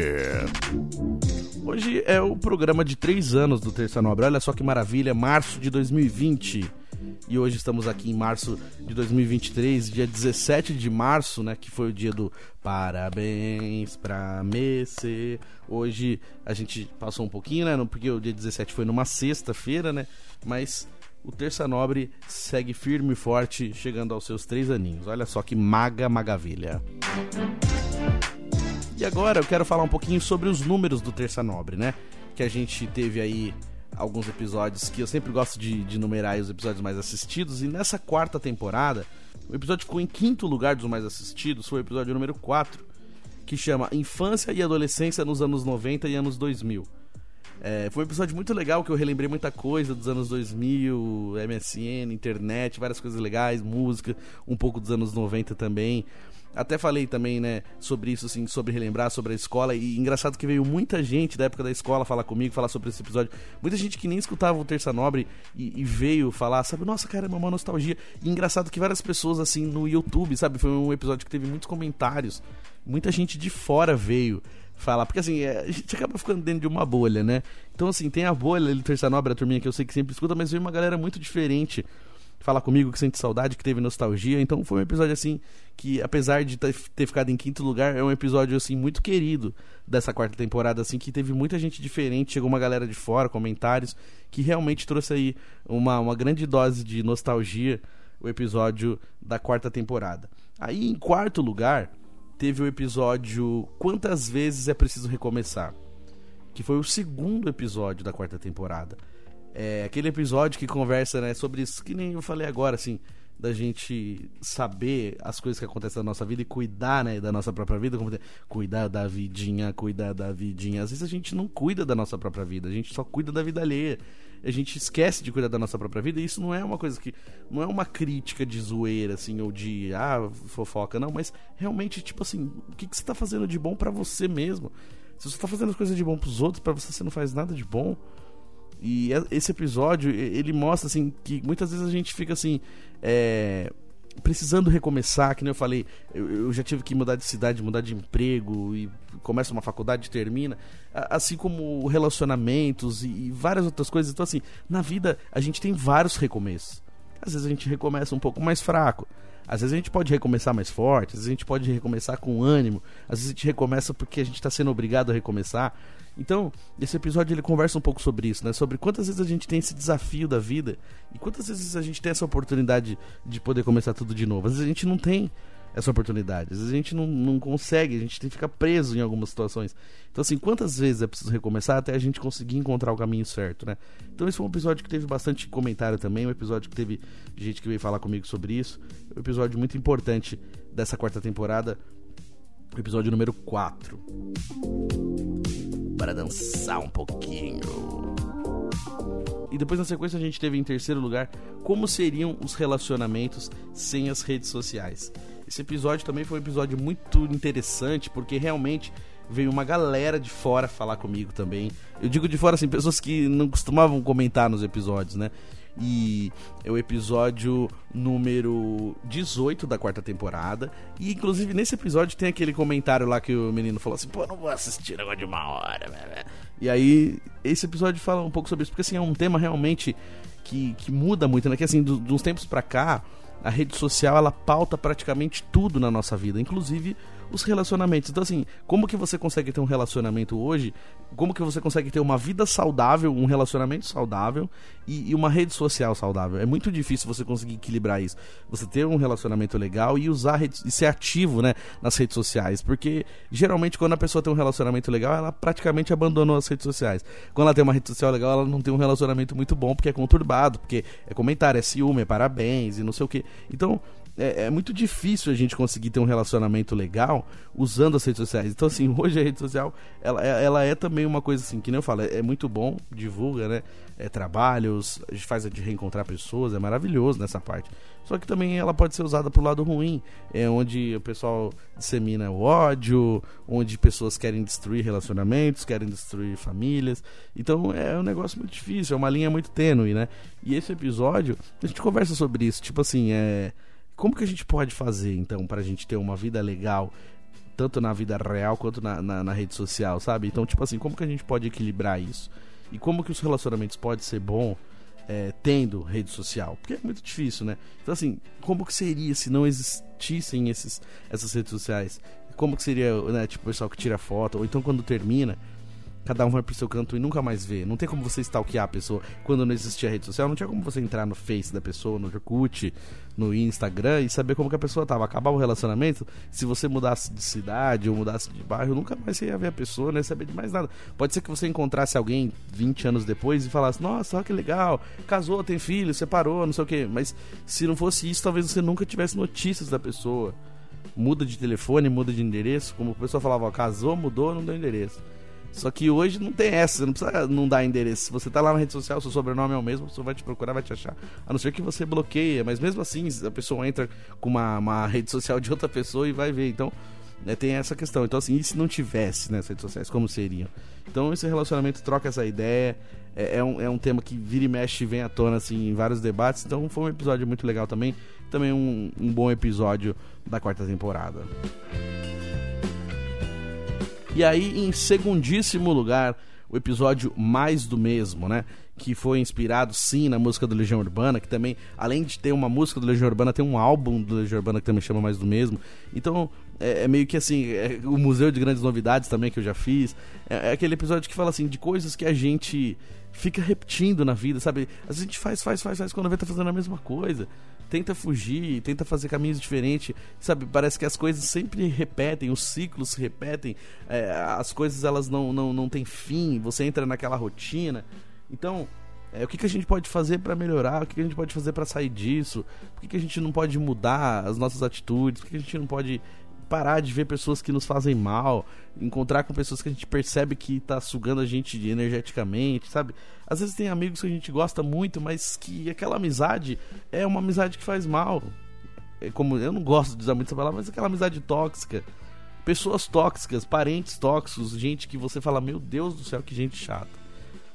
Hoje é o programa de três anos do Terça Nobre. Olha só que maravilha, março de 2020. E hoje estamos aqui em março de 2023, dia 17 de março, né? Que foi o dia do parabéns pra Messe. Hoje a gente passou um pouquinho, né? Porque o dia 17 foi numa sexta-feira, né? Mas o Terça Nobre segue firme e forte, chegando aos seus três aninhos. Olha só que maga magavilha. E agora eu quero falar um pouquinho sobre os números do Terça Nobre, né? Que a gente teve aí alguns episódios que eu sempre gosto de, de numerar os episódios mais assistidos. E nessa quarta temporada, o episódio ficou em quinto lugar dos mais assistidos, foi o episódio número 4, que chama Infância e Adolescência nos anos 90 e anos 2000. É, foi um episódio muito legal que eu relembrei muita coisa dos anos 2000, MSN, internet, várias coisas legais, música, um pouco dos anos 90 também. Até falei também, né, sobre isso, assim, sobre relembrar, sobre a escola. E engraçado que veio muita gente da época da escola falar comigo, falar sobre esse episódio. Muita gente que nem escutava o Terça Nobre e, e veio falar, sabe, nossa, cara, é uma nostalgia. E engraçado que várias pessoas, assim, no YouTube, sabe, foi um episódio que teve muitos comentários. Muita gente de fora veio falar, porque assim, é, a gente acaba ficando dentro de uma bolha, né? Então, assim, tem a bolha do Terça Nobre, a turminha que eu sei que sempre escuta, mas veio uma galera muito diferente falar comigo que sente saudade, que teve nostalgia. Então foi um episódio assim que, apesar de ter ficado em quinto lugar, é um episódio assim muito querido dessa quarta temporada, assim que teve muita gente diferente, chegou uma galera de fora, comentários que realmente trouxe aí uma, uma grande dose de nostalgia o episódio da quarta temporada. Aí em quarto lugar teve o episódio Quantas vezes é preciso recomeçar, que foi o segundo episódio da quarta temporada. É aquele episódio que conversa né, sobre isso que nem eu falei agora, assim, da gente saber as coisas que acontecem na nossa vida e cuidar né, da nossa própria vida, como cuidar da vidinha, cuidar da vidinha. Às vezes a gente não cuida da nossa própria vida, a gente só cuida da vida alheia. A gente esquece de cuidar da nossa própria vida e isso não é uma coisa que. Não é uma crítica de zoeira, assim, ou de ah, fofoca, não, mas realmente, tipo assim, o que, que você tá fazendo de bom para você mesmo? Se você tá fazendo as coisas de bom pros outros, para você você não faz nada de bom. E esse episódio, ele mostra, assim, que muitas vezes a gente fica, assim, é, precisando recomeçar, que nem eu falei, eu, eu, já tive que mudar de cidade, mudar de emprego e começa uma faculdade e termina, assim como relacionamentos e, e várias outras coisas. Então, assim, na vida a gente tem vários recomeços. Às vezes a gente recomeça um pouco mais fraco. Às vezes a gente pode recomeçar mais forte, às vezes a gente pode recomeçar com ânimo, às vezes a gente recomeça porque a gente está sendo obrigado a recomeçar. Então, esse episódio ele conversa um pouco sobre isso, né? Sobre quantas vezes a gente tem esse desafio da vida e quantas vezes a gente tem essa oportunidade de poder começar tudo de novo. Às vezes a gente não tem essa oportunidade. Às vezes a gente não, não consegue, a gente tem que ficar preso em algumas situações. Então, assim, quantas vezes é preciso recomeçar até a gente conseguir encontrar o caminho certo, né? Então, esse foi um episódio que teve bastante comentário também, um episódio que teve gente que veio falar comigo sobre isso. Um episódio muito importante dessa quarta temporada, episódio número 4. Para dançar um pouquinho. E depois na sequência a gente teve em terceiro lugar como seriam os relacionamentos sem as redes sociais. Esse episódio também foi um episódio muito interessante, porque realmente veio uma galera de fora falar comigo também. Eu digo de fora assim, pessoas que não costumavam comentar nos episódios, né? E é o episódio número 18 da quarta temporada. E inclusive nesse episódio tem aquele comentário lá que o menino falou assim: pô, não vou assistir agora de uma hora. E aí, esse episódio fala um pouco sobre isso, porque assim, é um tema realmente que, que muda muito, né? Que assim, do, dos tempos pra cá a rede social ela pauta praticamente tudo na nossa vida, inclusive os relacionamentos. Então, assim, como que você consegue ter um relacionamento hoje? Como que você consegue ter uma vida saudável, um relacionamento saudável e, e, uma rede social saudável? É muito difícil você conseguir equilibrar isso. Você ter um relacionamento legal e usar rede, e ser ativo, né, nas redes sociais, porque geralmente quando a pessoa tem um relacionamento legal, ela praticamente abandonou as redes sociais. Quando ela tem uma rede social legal, ela não tem um relacionamento muito bom porque é conturbado, porque é comentário, é ciúme, é parabéns e não sei o que. Então, é, é, muito difícil a gente conseguir ter um relacionamento legal usando as redes sociais. Então, assim, hoje a rede social, ela, é, ela é também uma coisa assim, que nem eu falo, é, é muito bom, divulga, né? É trabalhos, a gente faz de reencontrar pessoas, é maravilhoso nessa parte. Só que também ela pode ser usada pro lado ruim, é onde o pessoal dissemina o ódio, onde pessoas querem destruir relacionamentos, querem destruir famílias. Então é um negócio muito difícil, é uma linha muito tênue, né? E esse episódio, a gente conversa sobre isso, tipo assim, é como que a gente pode fazer, então, para a gente ter uma vida legal, tanto na vida real quanto na, na, na, rede social, sabe? Então, tipo assim, como que a gente pode equilibrar isso? E como que os relacionamentos podem ser bom é, tendo rede social? Porque é muito difícil, né? Então, assim, como que seria se não existissem esses, essas redes sociais? Como que seria, né, tipo, o pessoal que tira foto, ou então quando termina, cada um vai pro seu canto e nunca mais vê. Não tem como você stalkear a pessoa quando não existia rede social, não tinha como você entrar no Face da pessoa, no Orkut, no Instagram e saber como que a pessoa tava. Acabar o relacionamento, se você mudasse de cidade ou mudasse de bairro, nunca mais você ia ver a pessoa, nem saber de mais nada. Pode ser que você encontrasse alguém 20 anos depois e falasse: "Nossa, olha que legal, casou, tem filho, separou, não sei o quê". Mas se não fosse isso, talvez você nunca tivesse notícias da pessoa. Muda de telefone, muda de endereço, como a pessoa falava, ó, casou, mudou, não deu endereço. Só que hoje não tem essa, você não precisa não dar endereço. Se você tá lá na rede social, seu sobrenome é o mesmo, a pessoa vai te procurar, vai te achar. A não ser que você bloqueia, mas mesmo assim, a pessoa entra com uma, uma rede social de outra pessoa e vai ver. Então, né, tem essa questão. Então, assim, e se não tivesse nas redes sociais, como seriam? Então, esse relacionamento troca essa ideia. É, é, um, é um tema que vira e mexe vem à tona, assim, em vários debates. Então, foi um episódio muito legal também. Também um, um bom episódio da quarta temporada. E aí, em segundíssimo lugar, o episódio Mais do Mesmo, né? Que foi inspirado sim na música do Legião Urbana, que também, além de ter uma música do Legião Urbana, tem um álbum do Legião Urbana que também chama Mais do Mesmo. Então, é, é meio que assim, é, o Museu de Grandes Novidades também que eu já fiz. É, é, aquele episódio que fala assim, de coisas que a gente fica repetindo na vida, sabe? A gente faz, faz, faz, faz, quando vê tá fazendo a mesma coisa tenta fugir, tenta fazer caminhos diferentes, sabe? Parece que as coisas sempre repetem, os ciclos se repetem, é, as coisas elas não, não, não têm fim, você entra naquela rotina. Então, é, o que, que a gente pode fazer para melhorar? O que, que a gente pode fazer para sair disso? Por que, que a gente não pode mudar as nossas atitudes? Por que, a gente não pode parar de ver pessoas que nos fazem mal, encontrar com pessoas que a gente percebe que tá sugando a gente energeticamente, sabe? Às vezes tem amigos que a gente gosta muito, mas que aquela amizade é uma amizade que faz mal. É como eu não gosto de usar muito essa palavra, mas aquela amizade tóxica. Pessoas tóxicas, parentes tóxicos, gente que você fala, meu Deus do céu, que gente chata.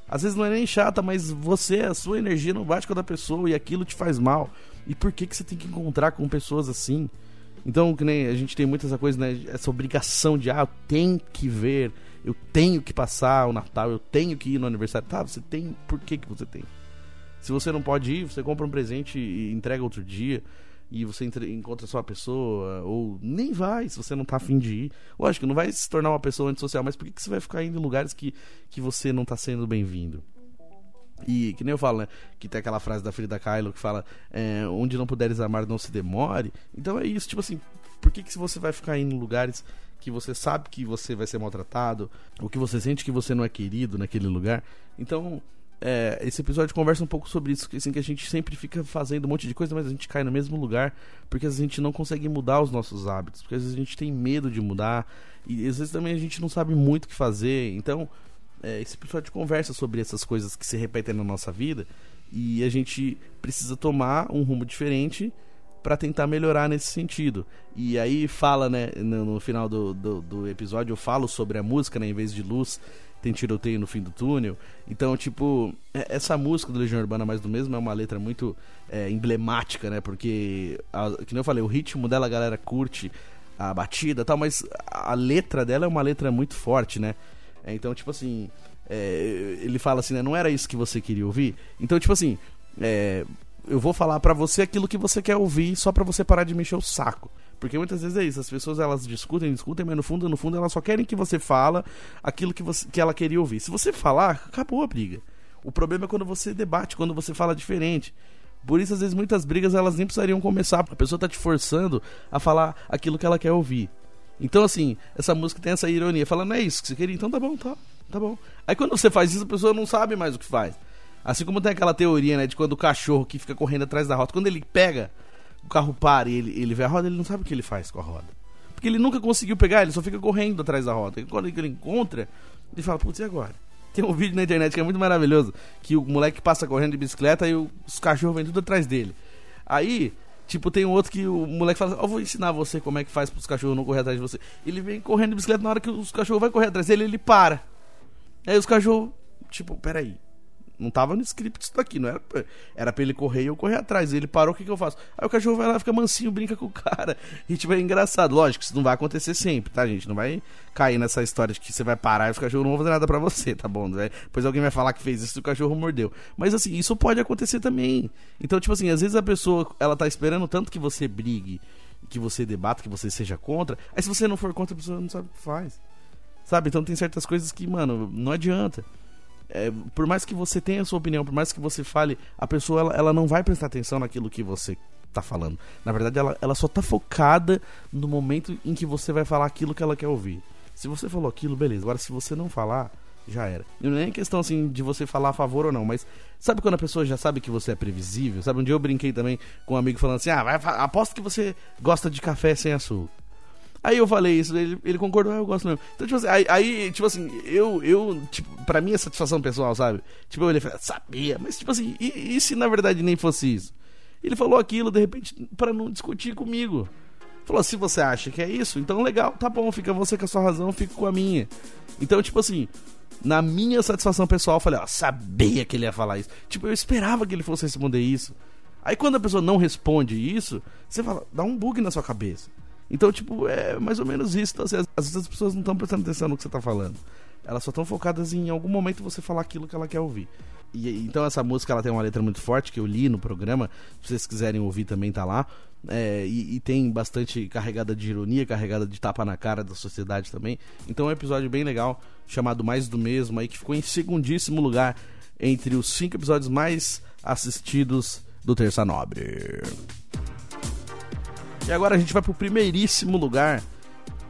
Às vezes não é nem chata, mas você, a sua energia não bate com a da pessoa e aquilo te faz mal. E por que, que você tem que encontrar com pessoas assim? Então, que nem a gente tem muita essa coisa, né? Essa obrigação de, ah, tenho que ver, eu tenho que passar o Natal, eu tenho que ir no aniversário. Tá, você tem, por que, que você tem? Se você não pode ir, você compra um presente e entrega outro dia e você encontra só a pessoa, ou nem vai se você não tá afim de ir. Lógico, não vai se tornar uma pessoa antissocial, mas por que, que você vai ficar indo em lugares que, que você não tá sendo bem-vindo? E que nem eu falo, né? Que tem aquela frase da Frida Kahlo que fala: é, Onde não puderes amar, não se demore. Então é isso, tipo assim, por que, que você vai ficar indo em lugares que você sabe que você vai ser maltratado, ou que você sente que você não é querido naquele lugar? Então, é, esse episódio conversa um pouco sobre isso, assim, que a gente sempre fica fazendo um monte de coisa, mas a gente cai no mesmo lugar, porque às vezes a gente não consegue mudar os nossos hábitos, porque às vezes a gente tem medo de mudar, e às vezes também a gente não sabe muito o que fazer. Então, é, esse episódio conversa sobre essas coisas que se repetem na nossa vida, e a gente precisa tomar um rumo diferente para tentar melhorar nesse sentido. E aí fala, né, no, no final do, do, do, episódio, eu falo sobre a música, né, em vez de luz, tem tiroteio no fim do túnel. Então, tipo, é, essa música do Legião Urbana Mais do Mesmo é uma letra muito é, emblemática, né? Porque, a, que eu falei, o ritmo dela a galera curte, a batida tal, mas a letra dela é uma letra muito forte, né? É, então, tipo assim, é, ele fala assim, né? Não era isso que você queria ouvir? Então, tipo assim, é, eu vou falar para você aquilo que você quer ouvir só para você parar de mexer o saco. Porque muitas vezes é isso, as pessoas elas discutem, discutem, mas no fundo, no fundo, elas só querem que você fala aquilo que, você, que ela queria ouvir. Se você falar, acabou a briga. O problema é quando você debate, quando você fala diferente. Por isso, às vezes, muitas brigas elas nem precisariam começar. A pessoa tá te forçando a falar aquilo que ela quer ouvir. Então, assim, essa música tem essa ironia. Fala, não é isso que você queria? Então tá bom, tá, tá bom. Aí quando você faz isso, a pessoa não sabe mais o que faz. Assim como tem aquela teoria, né, de quando o cachorro que fica correndo atrás da rota, quando ele pega o carro para e ele, ele vê a roda, ele não sabe o que ele faz com a roda. Porque ele nunca conseguiu pegar, ele só fica correndo atrás da roda. E quando ele encontra, ele fala, putz, e agora? Tem um vídeo na internet que é muito maravilhoso, que o moleque passa correndo de bicicleta e os cachorros vêm tudo atrás dele. Aí, tipo, tem um outro que o moleque fala, eu vou ensinar você como é que faz para os cachorros não correr atrás de você. Ele vem correndo de bicicleta, na hora que os cachorros vão correr atrás dele, ele para. Aí os cachorros, tipo, peraí, não tava no script isso daqui, não era, era pra ele correr e eu correr atrás. Ele parou, o que, que eu faço? Aí o cachorro vai lá, fica mansinho, brinca com o cara. E tipo, é engraçado. Lógico, isso não vai acontecer sempre, tá, gente? Não vai cair nessa história de que você vai parar e os cachorros não vão fazer nada pra você, tá bom? Depois alguém vai falar que fez isso e o cachorro mordeu. Mas assim, isso pode acontecer também. Então, tipo assim, às vezes a pessoa, ela tá esperando tanto que você brigue, que você debata, que você seja contra. Aí se você não for contra, a pessoa não sabe o que faz. Sabe? Então tem certas coisas que, mano, não adianta é, por mais que você tenha a sua opinião, por mais que você fale, a pessoa ela, ela não vai prestar atenção naquilo que você tá falando. Na verdade, ela, ela só tá focada no momento em que você vai falar aquilo que ela quer ouvir. Se você falou aquilo, beleza. Agora, se você não falar, já era. E não é questão assim de você falar a favor ou não, mas sabe quando a pessoa já sabe que você é previsível? Sabe, um dia eu brinquei também com um amigo falando assim: ah, vai, aposto que você gosta de café sem açúcar. Aí eu falei isso, ele, ele concordou, ah, eu gosto mesmo. Então, tipo assim, aí, aí, tipo assim, eu, eu, tipo, pra mim é satisfação pessoal, sabe? Tipo, eu olhei e falei, sabia, mas tipo assim, e, e se na verdade nem fosse isso? Ele falou aquilo, de repente, para não discutir comigo. Falou, se você acha que é isso, então legal, tá bom, fica você com a sua razão, fico com a minha. Então, tipo assim, na minha satisfação pessoal, eu falei, ó, sabia que ele ia falar isso. Tipo, eu esperava que ele fosse responder isso. Aí quando a pessoa não responde isso, você fala, dá um bug na sua cabeça. Então, tipo, é mais ou menos isso. Então, assim, às vezes as pessoas não estão prestando atenção no que você está falando. Elas só estão focadas em, em algum momento você falar aquilo que ela quer ouvir. E, então essa música ela tem uma letra muito forte que eu li no programa. Se vocês quiserem ouvir também tá lá. É, e, e, tem bastante carregada de ironia, carregada de tapa na cara da sociedade também. Então é um episódio bem legal, chamado Mais do Mesmo, aí que ficou em segundíssimo lugar entre os cinco episódios mais assistidos do Terça Nobre. E agora a gente vai pro primeiríssimo lugar.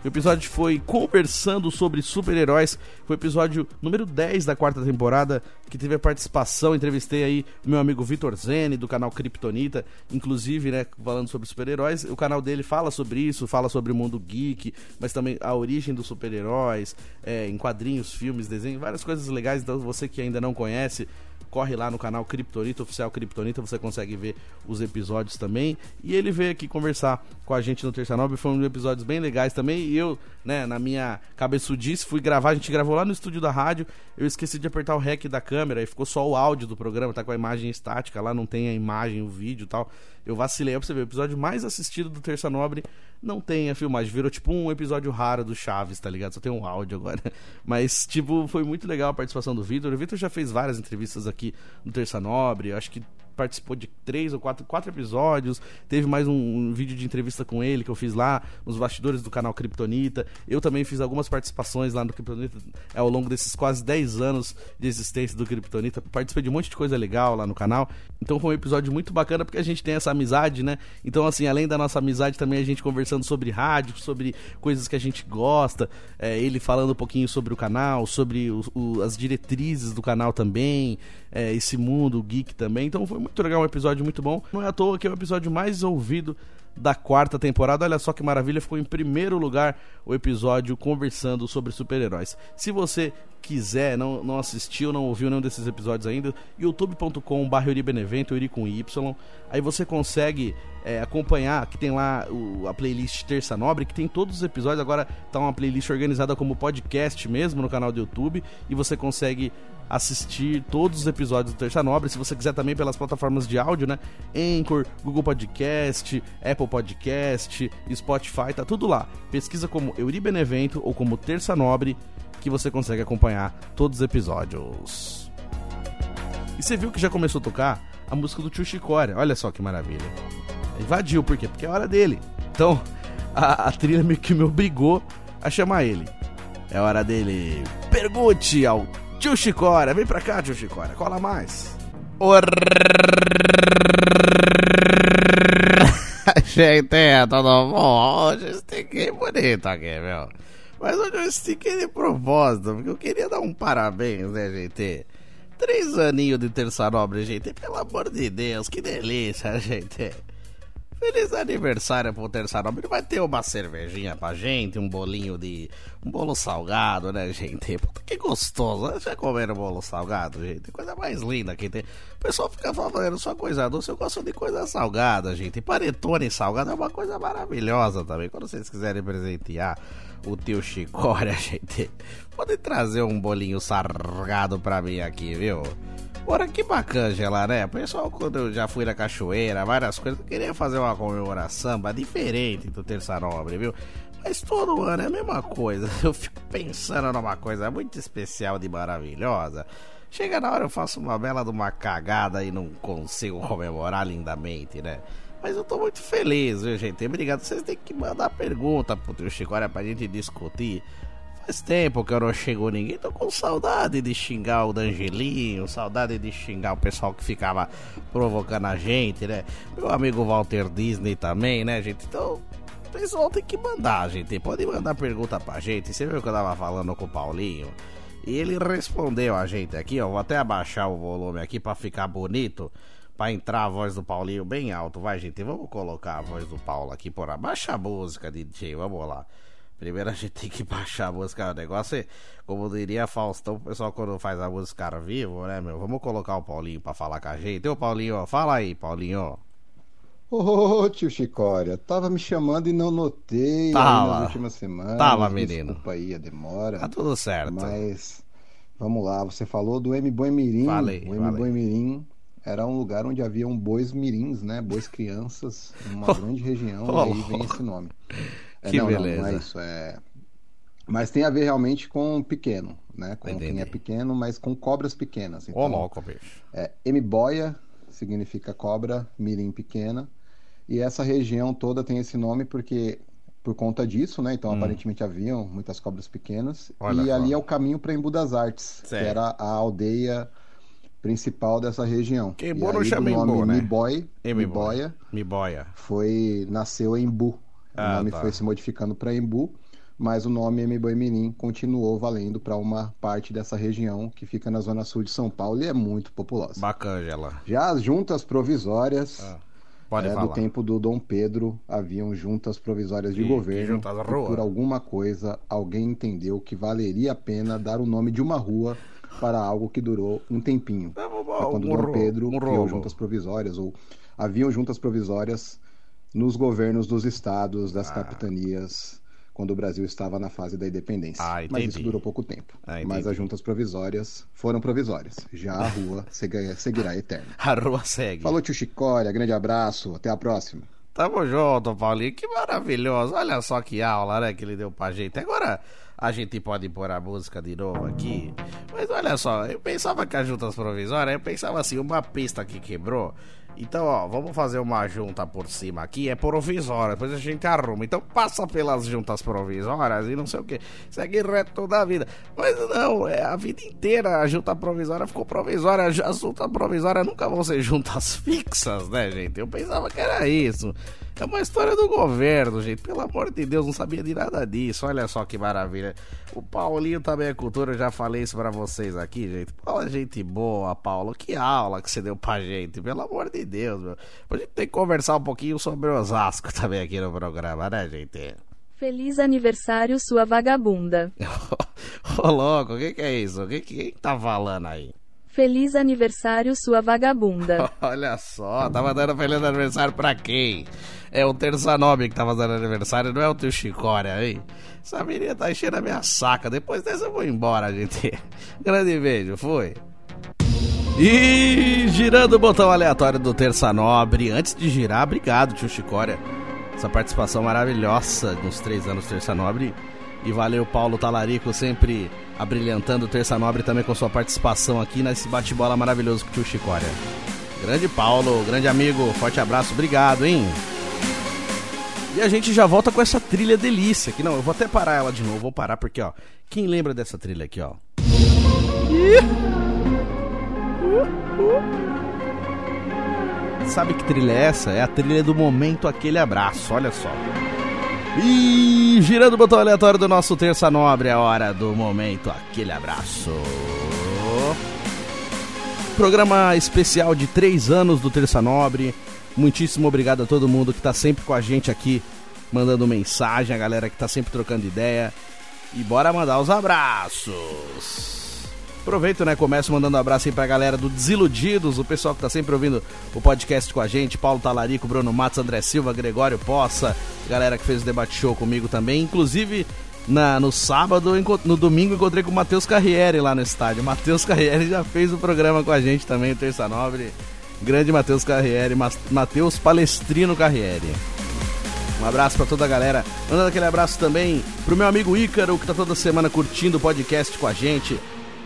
O episódio foi conversando sobre super-heróis. Foi o episódio número 10 da quarta temporada, que teve a participação. Entrevistei aí o meu amigo Vitor Zene, do canal Kryptonita. Inclusive, né, falando sobre super-heróis. O canal dele fala sobre isso, fala sobre o mundo geek, mas também a origem dos super-heróis, é, em quadrinhos, filmes, desenhos, várias coisas legais. Então, você que ainda não conhece, corre lá no canal Kryptonita, oficial Kryptonita, você consegue ver os episódios também. E ele veio aqui conversar com a gente no Terça Nobre, foram episódios bem legais também. E eu, né, na minha cabeçudice, fui gravar, a gente gravou lá no estúdio da rádio, eu esqueci de apertar o REC da câmera e ficou só o áudio do programa, tá com a imagem estática, lá não tem a imagem, o vídeo e tal. Eu vacilei, pra você ver, o episódio mais assistido do Terça Nobre não tem a filmagem. Virou tipo um episódio raro do Chaves, tá ligado? Só tem um áudio agora. Mas, tipo, foi muito legal a participação do Vitor. O Vitor já fez várias entrevistas aqui no Terça Nobre. Acho que participou de três ou quatro, quatro episódios. Teve mais um, um, vídeo de entrevista com ele que eu fiz lá nos bastidores do canal Kryptonita. Eu também fiz algumas participações lá no Kryptonita é, ao longo desses quase 10 anos de existência do Kryptonita. Participei de um monte de coisa legal lá no canal. Então foi um episódio muito bacana porque a gente tem essa amizade, né? Então, assim, além da nossa amizade, também a gente conversando sobre rádio, sobre coisas que a gente gosta. É, ele falando um pouquinho sobre o canal, sobre o, o, as diretrizes do canal também é, esse mundo geek também. Então foi muito legal, um episódio muito bom. Não é à toa que é o episódio mais ouvido da quarta temporada. Olha só que maravilha, ficou em primeiro lugar o episódio conversando sobre super-heróis. Se você quiser, não, não assistiu, não ouviu nenhum desses episódios ainda, youtube.com.br Euribenevento, Euri com Y. Aí você consegue é, acompanhar, que tem lá o, a playlist Terça Nobre, que tem todos os episódios. Agora tá uma playlist organizada como podcast mesmo no canal do YouTube. E você consegue assistir todos os episódios do Terça Nobre. Se você quiser também pelas plataformas de áudio, né? Anchor, Google Podcast, Apple Podcast, Spotify, tá tudo lá. Pesquisa como Euri Benevento ou como Terça Nobre que você consegue acompanhar todos os episódios. E você viu que já começou a tocar a música do Tio Chicória. Olha só que maravilha. Invadiu, por quê? Porque é hora dele. Então, a, a trilha meio que me obrigou a chamar ele. É hora dele. Pergunte ao Tio Chicória, vem pra cá, tio Chicória, cola mais. Gente, tudo bom? Hoje eu estiquei bonito aqui, meu. Mas hoje eu estiquei de propósito, porque eu queria dar um parabéns, né, gente? Três aninhos de terça nobre, gente. Pelo amor de Deus, que delícia, gente. Feliz aniversário pro Terça Nobre. Vai ter uma cervejinha pra gente, um bolinho de. um bolo salgado, né, gente? Puta que gostoso. Já comeram bolo salgado, gente? Coisa mais linda que tem. O pessoal fica falando só coisa doce. Eu gosto de coisa salgada, gente. Panetone salgado é uma coisa maravilhosa também. Quando vocês quiserem presentear o tio Chicória, gente, pode trazer um bolinho salgado pra mim aqui, viu? Ora, que bacana né? Pessoal, quando eu já fui na cachoeira, várias coisas, eu queria fazer uma comemoração diferente do Terça Nobre, viu? Mas todo ano é a mesma coisa. Eu fico pensando numa coisa muito especial e maravilhosa. Chega na hora eu faço uma bela de uma cagada e não consigo comemorar lindamente, né? Mas eu tô muito feliz, viu, gente? Obrigado. Vocês têm que mandar pergunta pro tio Chico, olha, pra gente discutir. Faz tempo que eu não chego ninguém, tô com saudade de xingar o Dangelinho, saudade de xingar o pessoal que ficava provocando a gente, né? Meu amigo Walter Disney também, né, gente? Então, o pessoal tem que mandar, gente. Pode mandar pergunta pra gente. Você viu que eu tava falando com o Paulinho? E ele respondeu a gente aqui, ó. Vou até abaixar o volume aqui para ficar bonito. Pra entrar a voz do Paulinho bem alto. Vai, gente, vamos colocar a voz do Paulo aqui por abaixa a música, DJ. Vamos lá. Primeiro a gente tem que baixar a música. O negócio é, como diria Faustão, o pessoal quando faz a música ao vivo, né, meu? Vamos colocar o Paulinho pra falar com a gente. Ô, Paulinho, fala aí, Paulinho. Ô, tio Chicória, tava me chamando e não notei tava, nas últimas semanas. Tava, menino. Desculpa aí a demora. Tá tudo certo. Mas, vamos lá, você falou do M Boi Mirim. Falei, o M Boi Mirim era um lugar onde havia um bois mirins, né? Bois crianças, numa grande região, oh, e aí vem esse nome. É, que não, beleza. Não, não é isso, é... Mas tem a ver realmente com pequeno, né? Com Entendi. quem é pequeno, mas com cobras pequenas. Então, Ô, louco, bicho. É, M-boia significa cobra, mirim pequena. E essa região toda tem esse nome porque por conta disso, né? Então, Hum. aparentemente haviam muitas cobras pequenas. Olha e ali é o caminho para Embu das Artes, Certo. que era a aldeia principal dessa região. Que e Embu não aí, chama do nome Embu, né? Miboy. Miboia, Me boia. foi nasceu em Embu. Ah, o nome tá. foi se modificando para Embu, mas o nome M-Boi Mirim continuou valendo para uma parte dessa região que fica na zona sul de São Paulo e é muito populosa. Bacana, Já as juntas provisórias Ah, Pode é, falar. do tempo do Dom Pedro haviam juntas provisórias de que governo e por alguma coisa alguém entendeu que valeria a pena dar o nome de uma rua para algo que durou um tempinho. É, quando Dom Pedro criou juntas provisórias, ou haviam juntas provisórias nos governos dos estados, das ah. capitanias, quando o Brasil estava na fase da independência. Ah, Mas isso durou pouco tempo. Ah, Mas as juntas provisórias foram provisórias. Já a rua seguirá eterna. A rua segue. Falou, tio Chicória. Grande abraço. Até a próxima. Tamo junto, Paulinho. Que maravilhoso. Olha só que aula, né, que ele deu pra gente. Agora a gente pode pôr a música de novo aqui. Mas olha só, eu pensava que as juntas provisórias, eu pensava assim, uma pista que quebrou. Então, ó, vamos fazer uma junta por cima aqui, é provisória, depois a gente arruma. Então passa pelas juntas provisórias e não sei o que. Segue reto toda a vida. Mas não, é a vida inteira a junta provisória ficou provisória. As juntas provisórias nunca vão ser juntas fixas, né, gente? Eu pensava que era isso. É uma história do governo, gente. Pelo amor de Deus, não sabia de nada disso. Olha só que maravilha. O Paulinho também é cultura, eu já falei isso pra vocês aqui, gente. Fala, gente boa, Paulo. Que aula que você deu pra gente. Pelo amor de Deus, meu. A gente tem que conversar um pouquinho sobre Osasco também aqui no programa, né, gente? Feliz aniversário, sua vagabunda. Ô, louco, o que, que é isso? Quem, quem tá falando aí? Feliz aniversário, sua vagabunda. Olha só, tava dando feliz aniversário pra quem? É o Terça Nobre que tava dando aniversário, não é o teu Chicória, hein? Essa menina tá enchendo a minha saca. Depois dessa eu vou embora, gente. Grande beijo, fui. E girando o botão aleatório do Terça Nobre. Antes de girar, obrigado, tio Chicória. Essa participação maravilhosa nos três anos Terça Nobre. E valeu, Paulo Talarico, sempre abrilhantando Terça Nobre também com sua participação aqui nesse bate-bola maravilhoso com o tio Chicória. Grande Paulo, grande amigo, forte abraço, obrigado, hein? E a gente já volta com essa trilha delícia aqui. Não, eu vou até parar ela de novo, vou parar porque, ó, quem lembra dessa trilha aqui, ó? Sabe que trilha é essa? É a trilha do momento aquele abraço, olha só. E girando o botão aleatório do nosso Terça Nobre, é hora do momento. Aquele abraço. Programa especial de três anos do Terça Nobre. Muitíssimo obrigado a todo mundo que está sempre com a gente aqui, mandando mensagem, a galera que está sempre trocando ideia. E bora mandar os abraços. Aproveito, né? Começo mandando um abraço aí pra galera do Desiludidos, o pessoal que tá sempre ouvindo o podcast com a gente, Paulo Talarico, Bruno Matos, André Silva, Gregório Poça, galera que fez o debate show comigo também. Inclusive, na, no sábado, no domingo, encontrei com o Matheus Carriere lá no estádio. Matheus Carriere já fez o programa com a gente também, Terça Nobre. Grande Matheus Carriere, Matheus Palestrino Carriere. Um abraço para toda a galera. Mandando aquele abraço também pro meu amigo Ícaro, que tá toda semana curtindo o podcast com a gente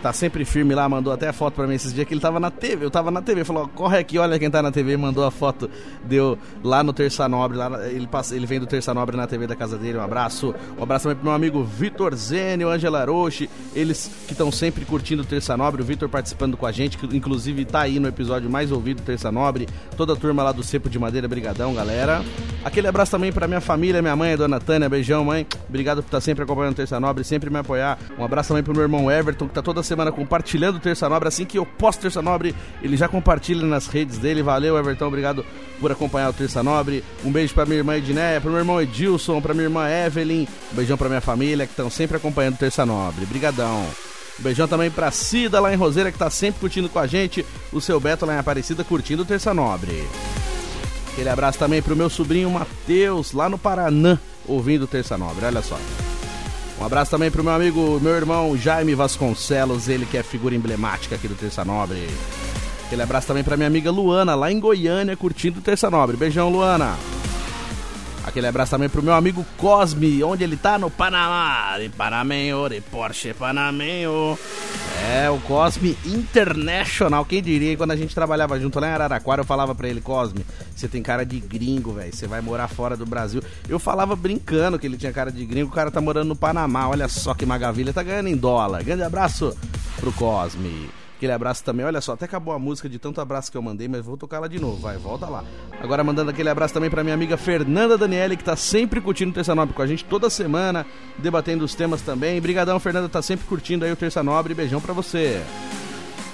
tá sempre firme lá, mandou até a foto pra mim esses dias que ele tava na TV. Eu tava na TV, falou: corre aqui, olha quem tá na TV. Mandou a foto, deu lá no Terça Nobre. Lá, ele, passa, ele vem do Terça Nobre na TV da casa dele. Um abraço. Um abraço também pro meu amigo Vitor Zênio, Angela Roche, eles que estão sempre curtindo o Terça Nobre. O Vitor participando com a gente, que inclusive tá aí no episódio mais ouvido do Terça Nobre. Toda a turma lá do Cepo de Madeira, brigadão, galera. Aquele abraço também pra minha família, minha mãe, a dona Tânia. Beijão, mãe. Obrigado por estar tá sempre acompanhando o Terça Nobre, sempre me apoiar. Um abraço também pro meu irmão Everton, que tá toda semana compartilhando o Terça Nobre. Assim que eu posto Terça Nobre, ele já compartilha nas redes dele. Valeu, Everton. Obrigado por acompanhar o Terça Nobre. Um beijo pra minha irmã Edneia, pro meu irmão Edilson, pra minha irmã Evelyn. Um beijão pra minha família que estão sempre acompanhando o Terça Nobre. Brigadão. Um beijão também pra Cida lá em Roseira, que tá sempre curtindo com a gente. O seu Beto lá em Aparecida curtindo o Terça Nobre. Aquele abraço também pro meu sobrinho Matheus, lá no Paraná, ouvindo o Terça Nobre. Olha só. Um abraço também pro meu amigo, meu irmão Jaime Vasconcelos, ele que é figura emblemática aqui do Terça Nobre. Aquele abraço também pra minha amiga Luana, lá em Goiânia, curtindo o Terça Nobre. Beijão, Luana. Aquele abraço também pro meu amigo Cosme, onde ele tá? No Panamá. De Panamenho, de Porsche Panamenho. É, o Cosme International. Quem diria, quando a gente trabalhava junto lá em Araraquara, eu falava pra ele, Cosme, você tem cara de gringo, velho. Você vai morar fora do Brasil. Eu falava brincando que ele tinha cara de gringo, o cara tá morando no Panamá. Olha só que maravilha, tá ganhando em dólar. Grande abraço pro Cosme. Aquele abraço também. Olha só, até acabou a música de tanto abraço que eu mandei, mas vou tocar ela de novo. Vai, volta lá. Agora mandando aquele abraço também pra minha amiga Fernanda Daniele, que tá sempre curtindo o Terça Nobre com a gente toda semana, debatendo os temas também. Brigadão, Fernanda, tá sempre curtindo aí o Terça Nobre. Beijão pra você.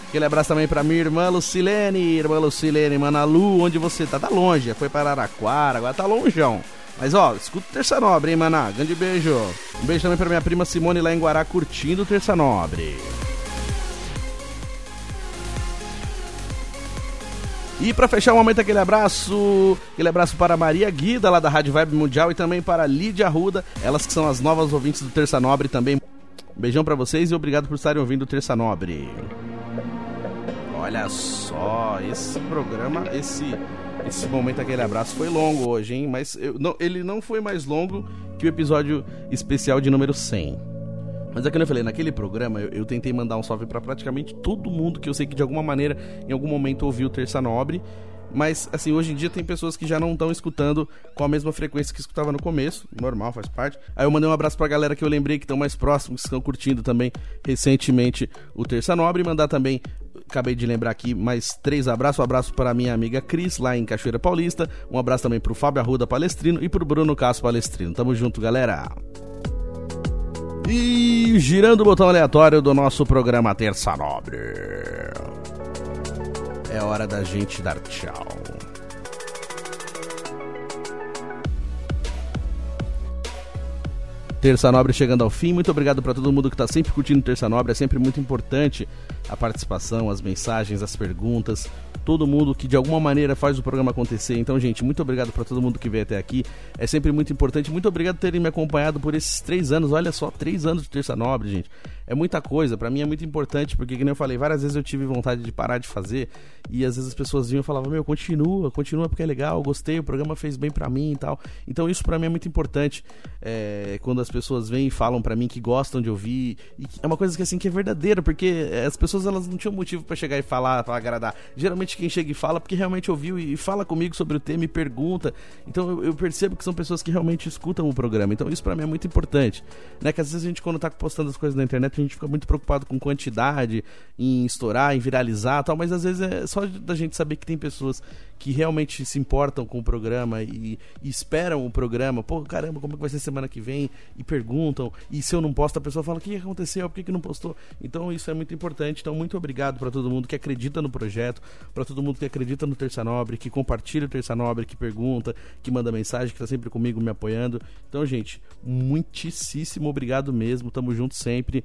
Aquele abraço também pra minha irmã Lucilene, irmã Lucilene, Manalu, onde você tá? Tá longe, foi para Araraquara, agora tá longeão. Mas ó, escuta o Terça Nobre, hein, maná? Grande beijo. Um beijo também pra minha prima Simone lá em Guará, curtindo o Terça Nobre. E para fechar o momento, aquele abraço, aquele abraço para Maria Guida, lá da Rádio Vibe Mundial, e também para Lídia Arruda, elas que são as novas ouvintes do Terça Nobre também. Um beijão para vocês e obrigado por estarem ouvindo o Terça Nobre. Olha só, esse programa, esse esse momento, aquele abraço foi longo hoje, hein? Mas eu, não, ele não foi mais longo que o episódio especial de número 100. Mas é que eu falei, naquele programa eu, eu tentei mandar um salve para praticamente todo mundo que eu sei que de alguma maneira, em algum momento ouviu Terça Nobre. Mas, assim, hoje em dia tem pessoas que já não estão escutando com a mesma frequência que escutava no começo. Normal, faz parte. Aí eu mandei um abraço pra galera que eu lembrei que estão mais próximos, que estão curtindo também recentemente o Terça Nobre. Mandar também acabei de lembrar aqui mais três abraços. Um abraço para minha amiga Cris, lá em Cachoeira Paulista. Um abraço também pro Fábio Arruda Palestrino e pro Bruno Castro Palestrino. Tamo junto, galera. E girando o botão aleatório do nosso programa Terça Nobre. É hora da gente dar tchau. Terça Nobre chegando ao fim. Muito obrigado para todo mundo que está sempre curtindo Terça Nobre. É sempre muito importante a participação, as mensagens, as perguntas. Todo mundo que de alguma maneira faz o programa acontecer. Então, gente, muito obrigado para todo mundo que veio até aqui. É sempre muito importante. Muito obrigado por terem me acompanhado por esses três anos. Olha só, três anos de Terça Nobre, gente é muita coisa. Para mim é muito importante, porque, como eu falei, várias vezes eu tive vontade de parar de fazer. E às vezes as pessoas vinham e falavam: Meu, continua, continua porque é legal, gostei, o programa fez bem para mim e tal. Então isso para mim é muito importante. É, quando as pessoas vêm e falam para mim que gostam de ouvir. É uma coisa que assim que é verdadeira, porque as pessoas elas não tinham motivo para chegar e falar, para agradar. Geralmente quem chega e fala porque realmente ouviu e fala comigo sobre o tema e pergunta. Então eu, eu percebo que são pessoas que realmente escutam o programa. Então isso para mim é muito importante. Né? Que às vezes a gente, quando tá postando as coisas na internet, a gente fica muito preocupado com quantidade, em estourar, em viralizar tal, mas às vezes é só da gente saber que tem pessoas que realmente se importam com o programa e, e esperam o programa. Pô, caramba, como é que vai ser semana que vem? E perguntam. E se eu não posto, a pessoa fala: o que aconteceu? Por que, que não postou? Então isso é muito importante. Então, muito obrigado para todo mundo que acredita no projeto, para todo mundo que acredita no Terça Nobre, que compartilha o Terça Nobre, que pergunta, que manda mensagem, que está sempre comigo me apoiando. Então, gente, muitíssimo obrigado mesmo. Tamo junto sempre.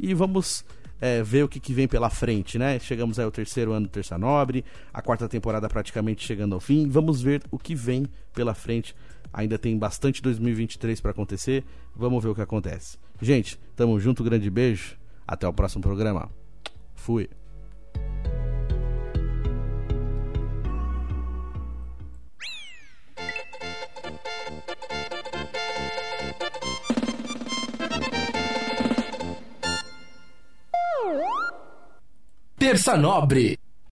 E vamos é, ver o que, que, vem pela frente, né? Chegamos aí ao terceiro ano do Terça Nobre, a quarta temporada praticamente chegando ao fim. Vamos ver o que vem pela frente. Ainda tem bastante 2023 para acontecer. Vamos ver o que acontece. Gente, tamo junto, grande beijo. Até o próximo programa. Fui. Terça Nobre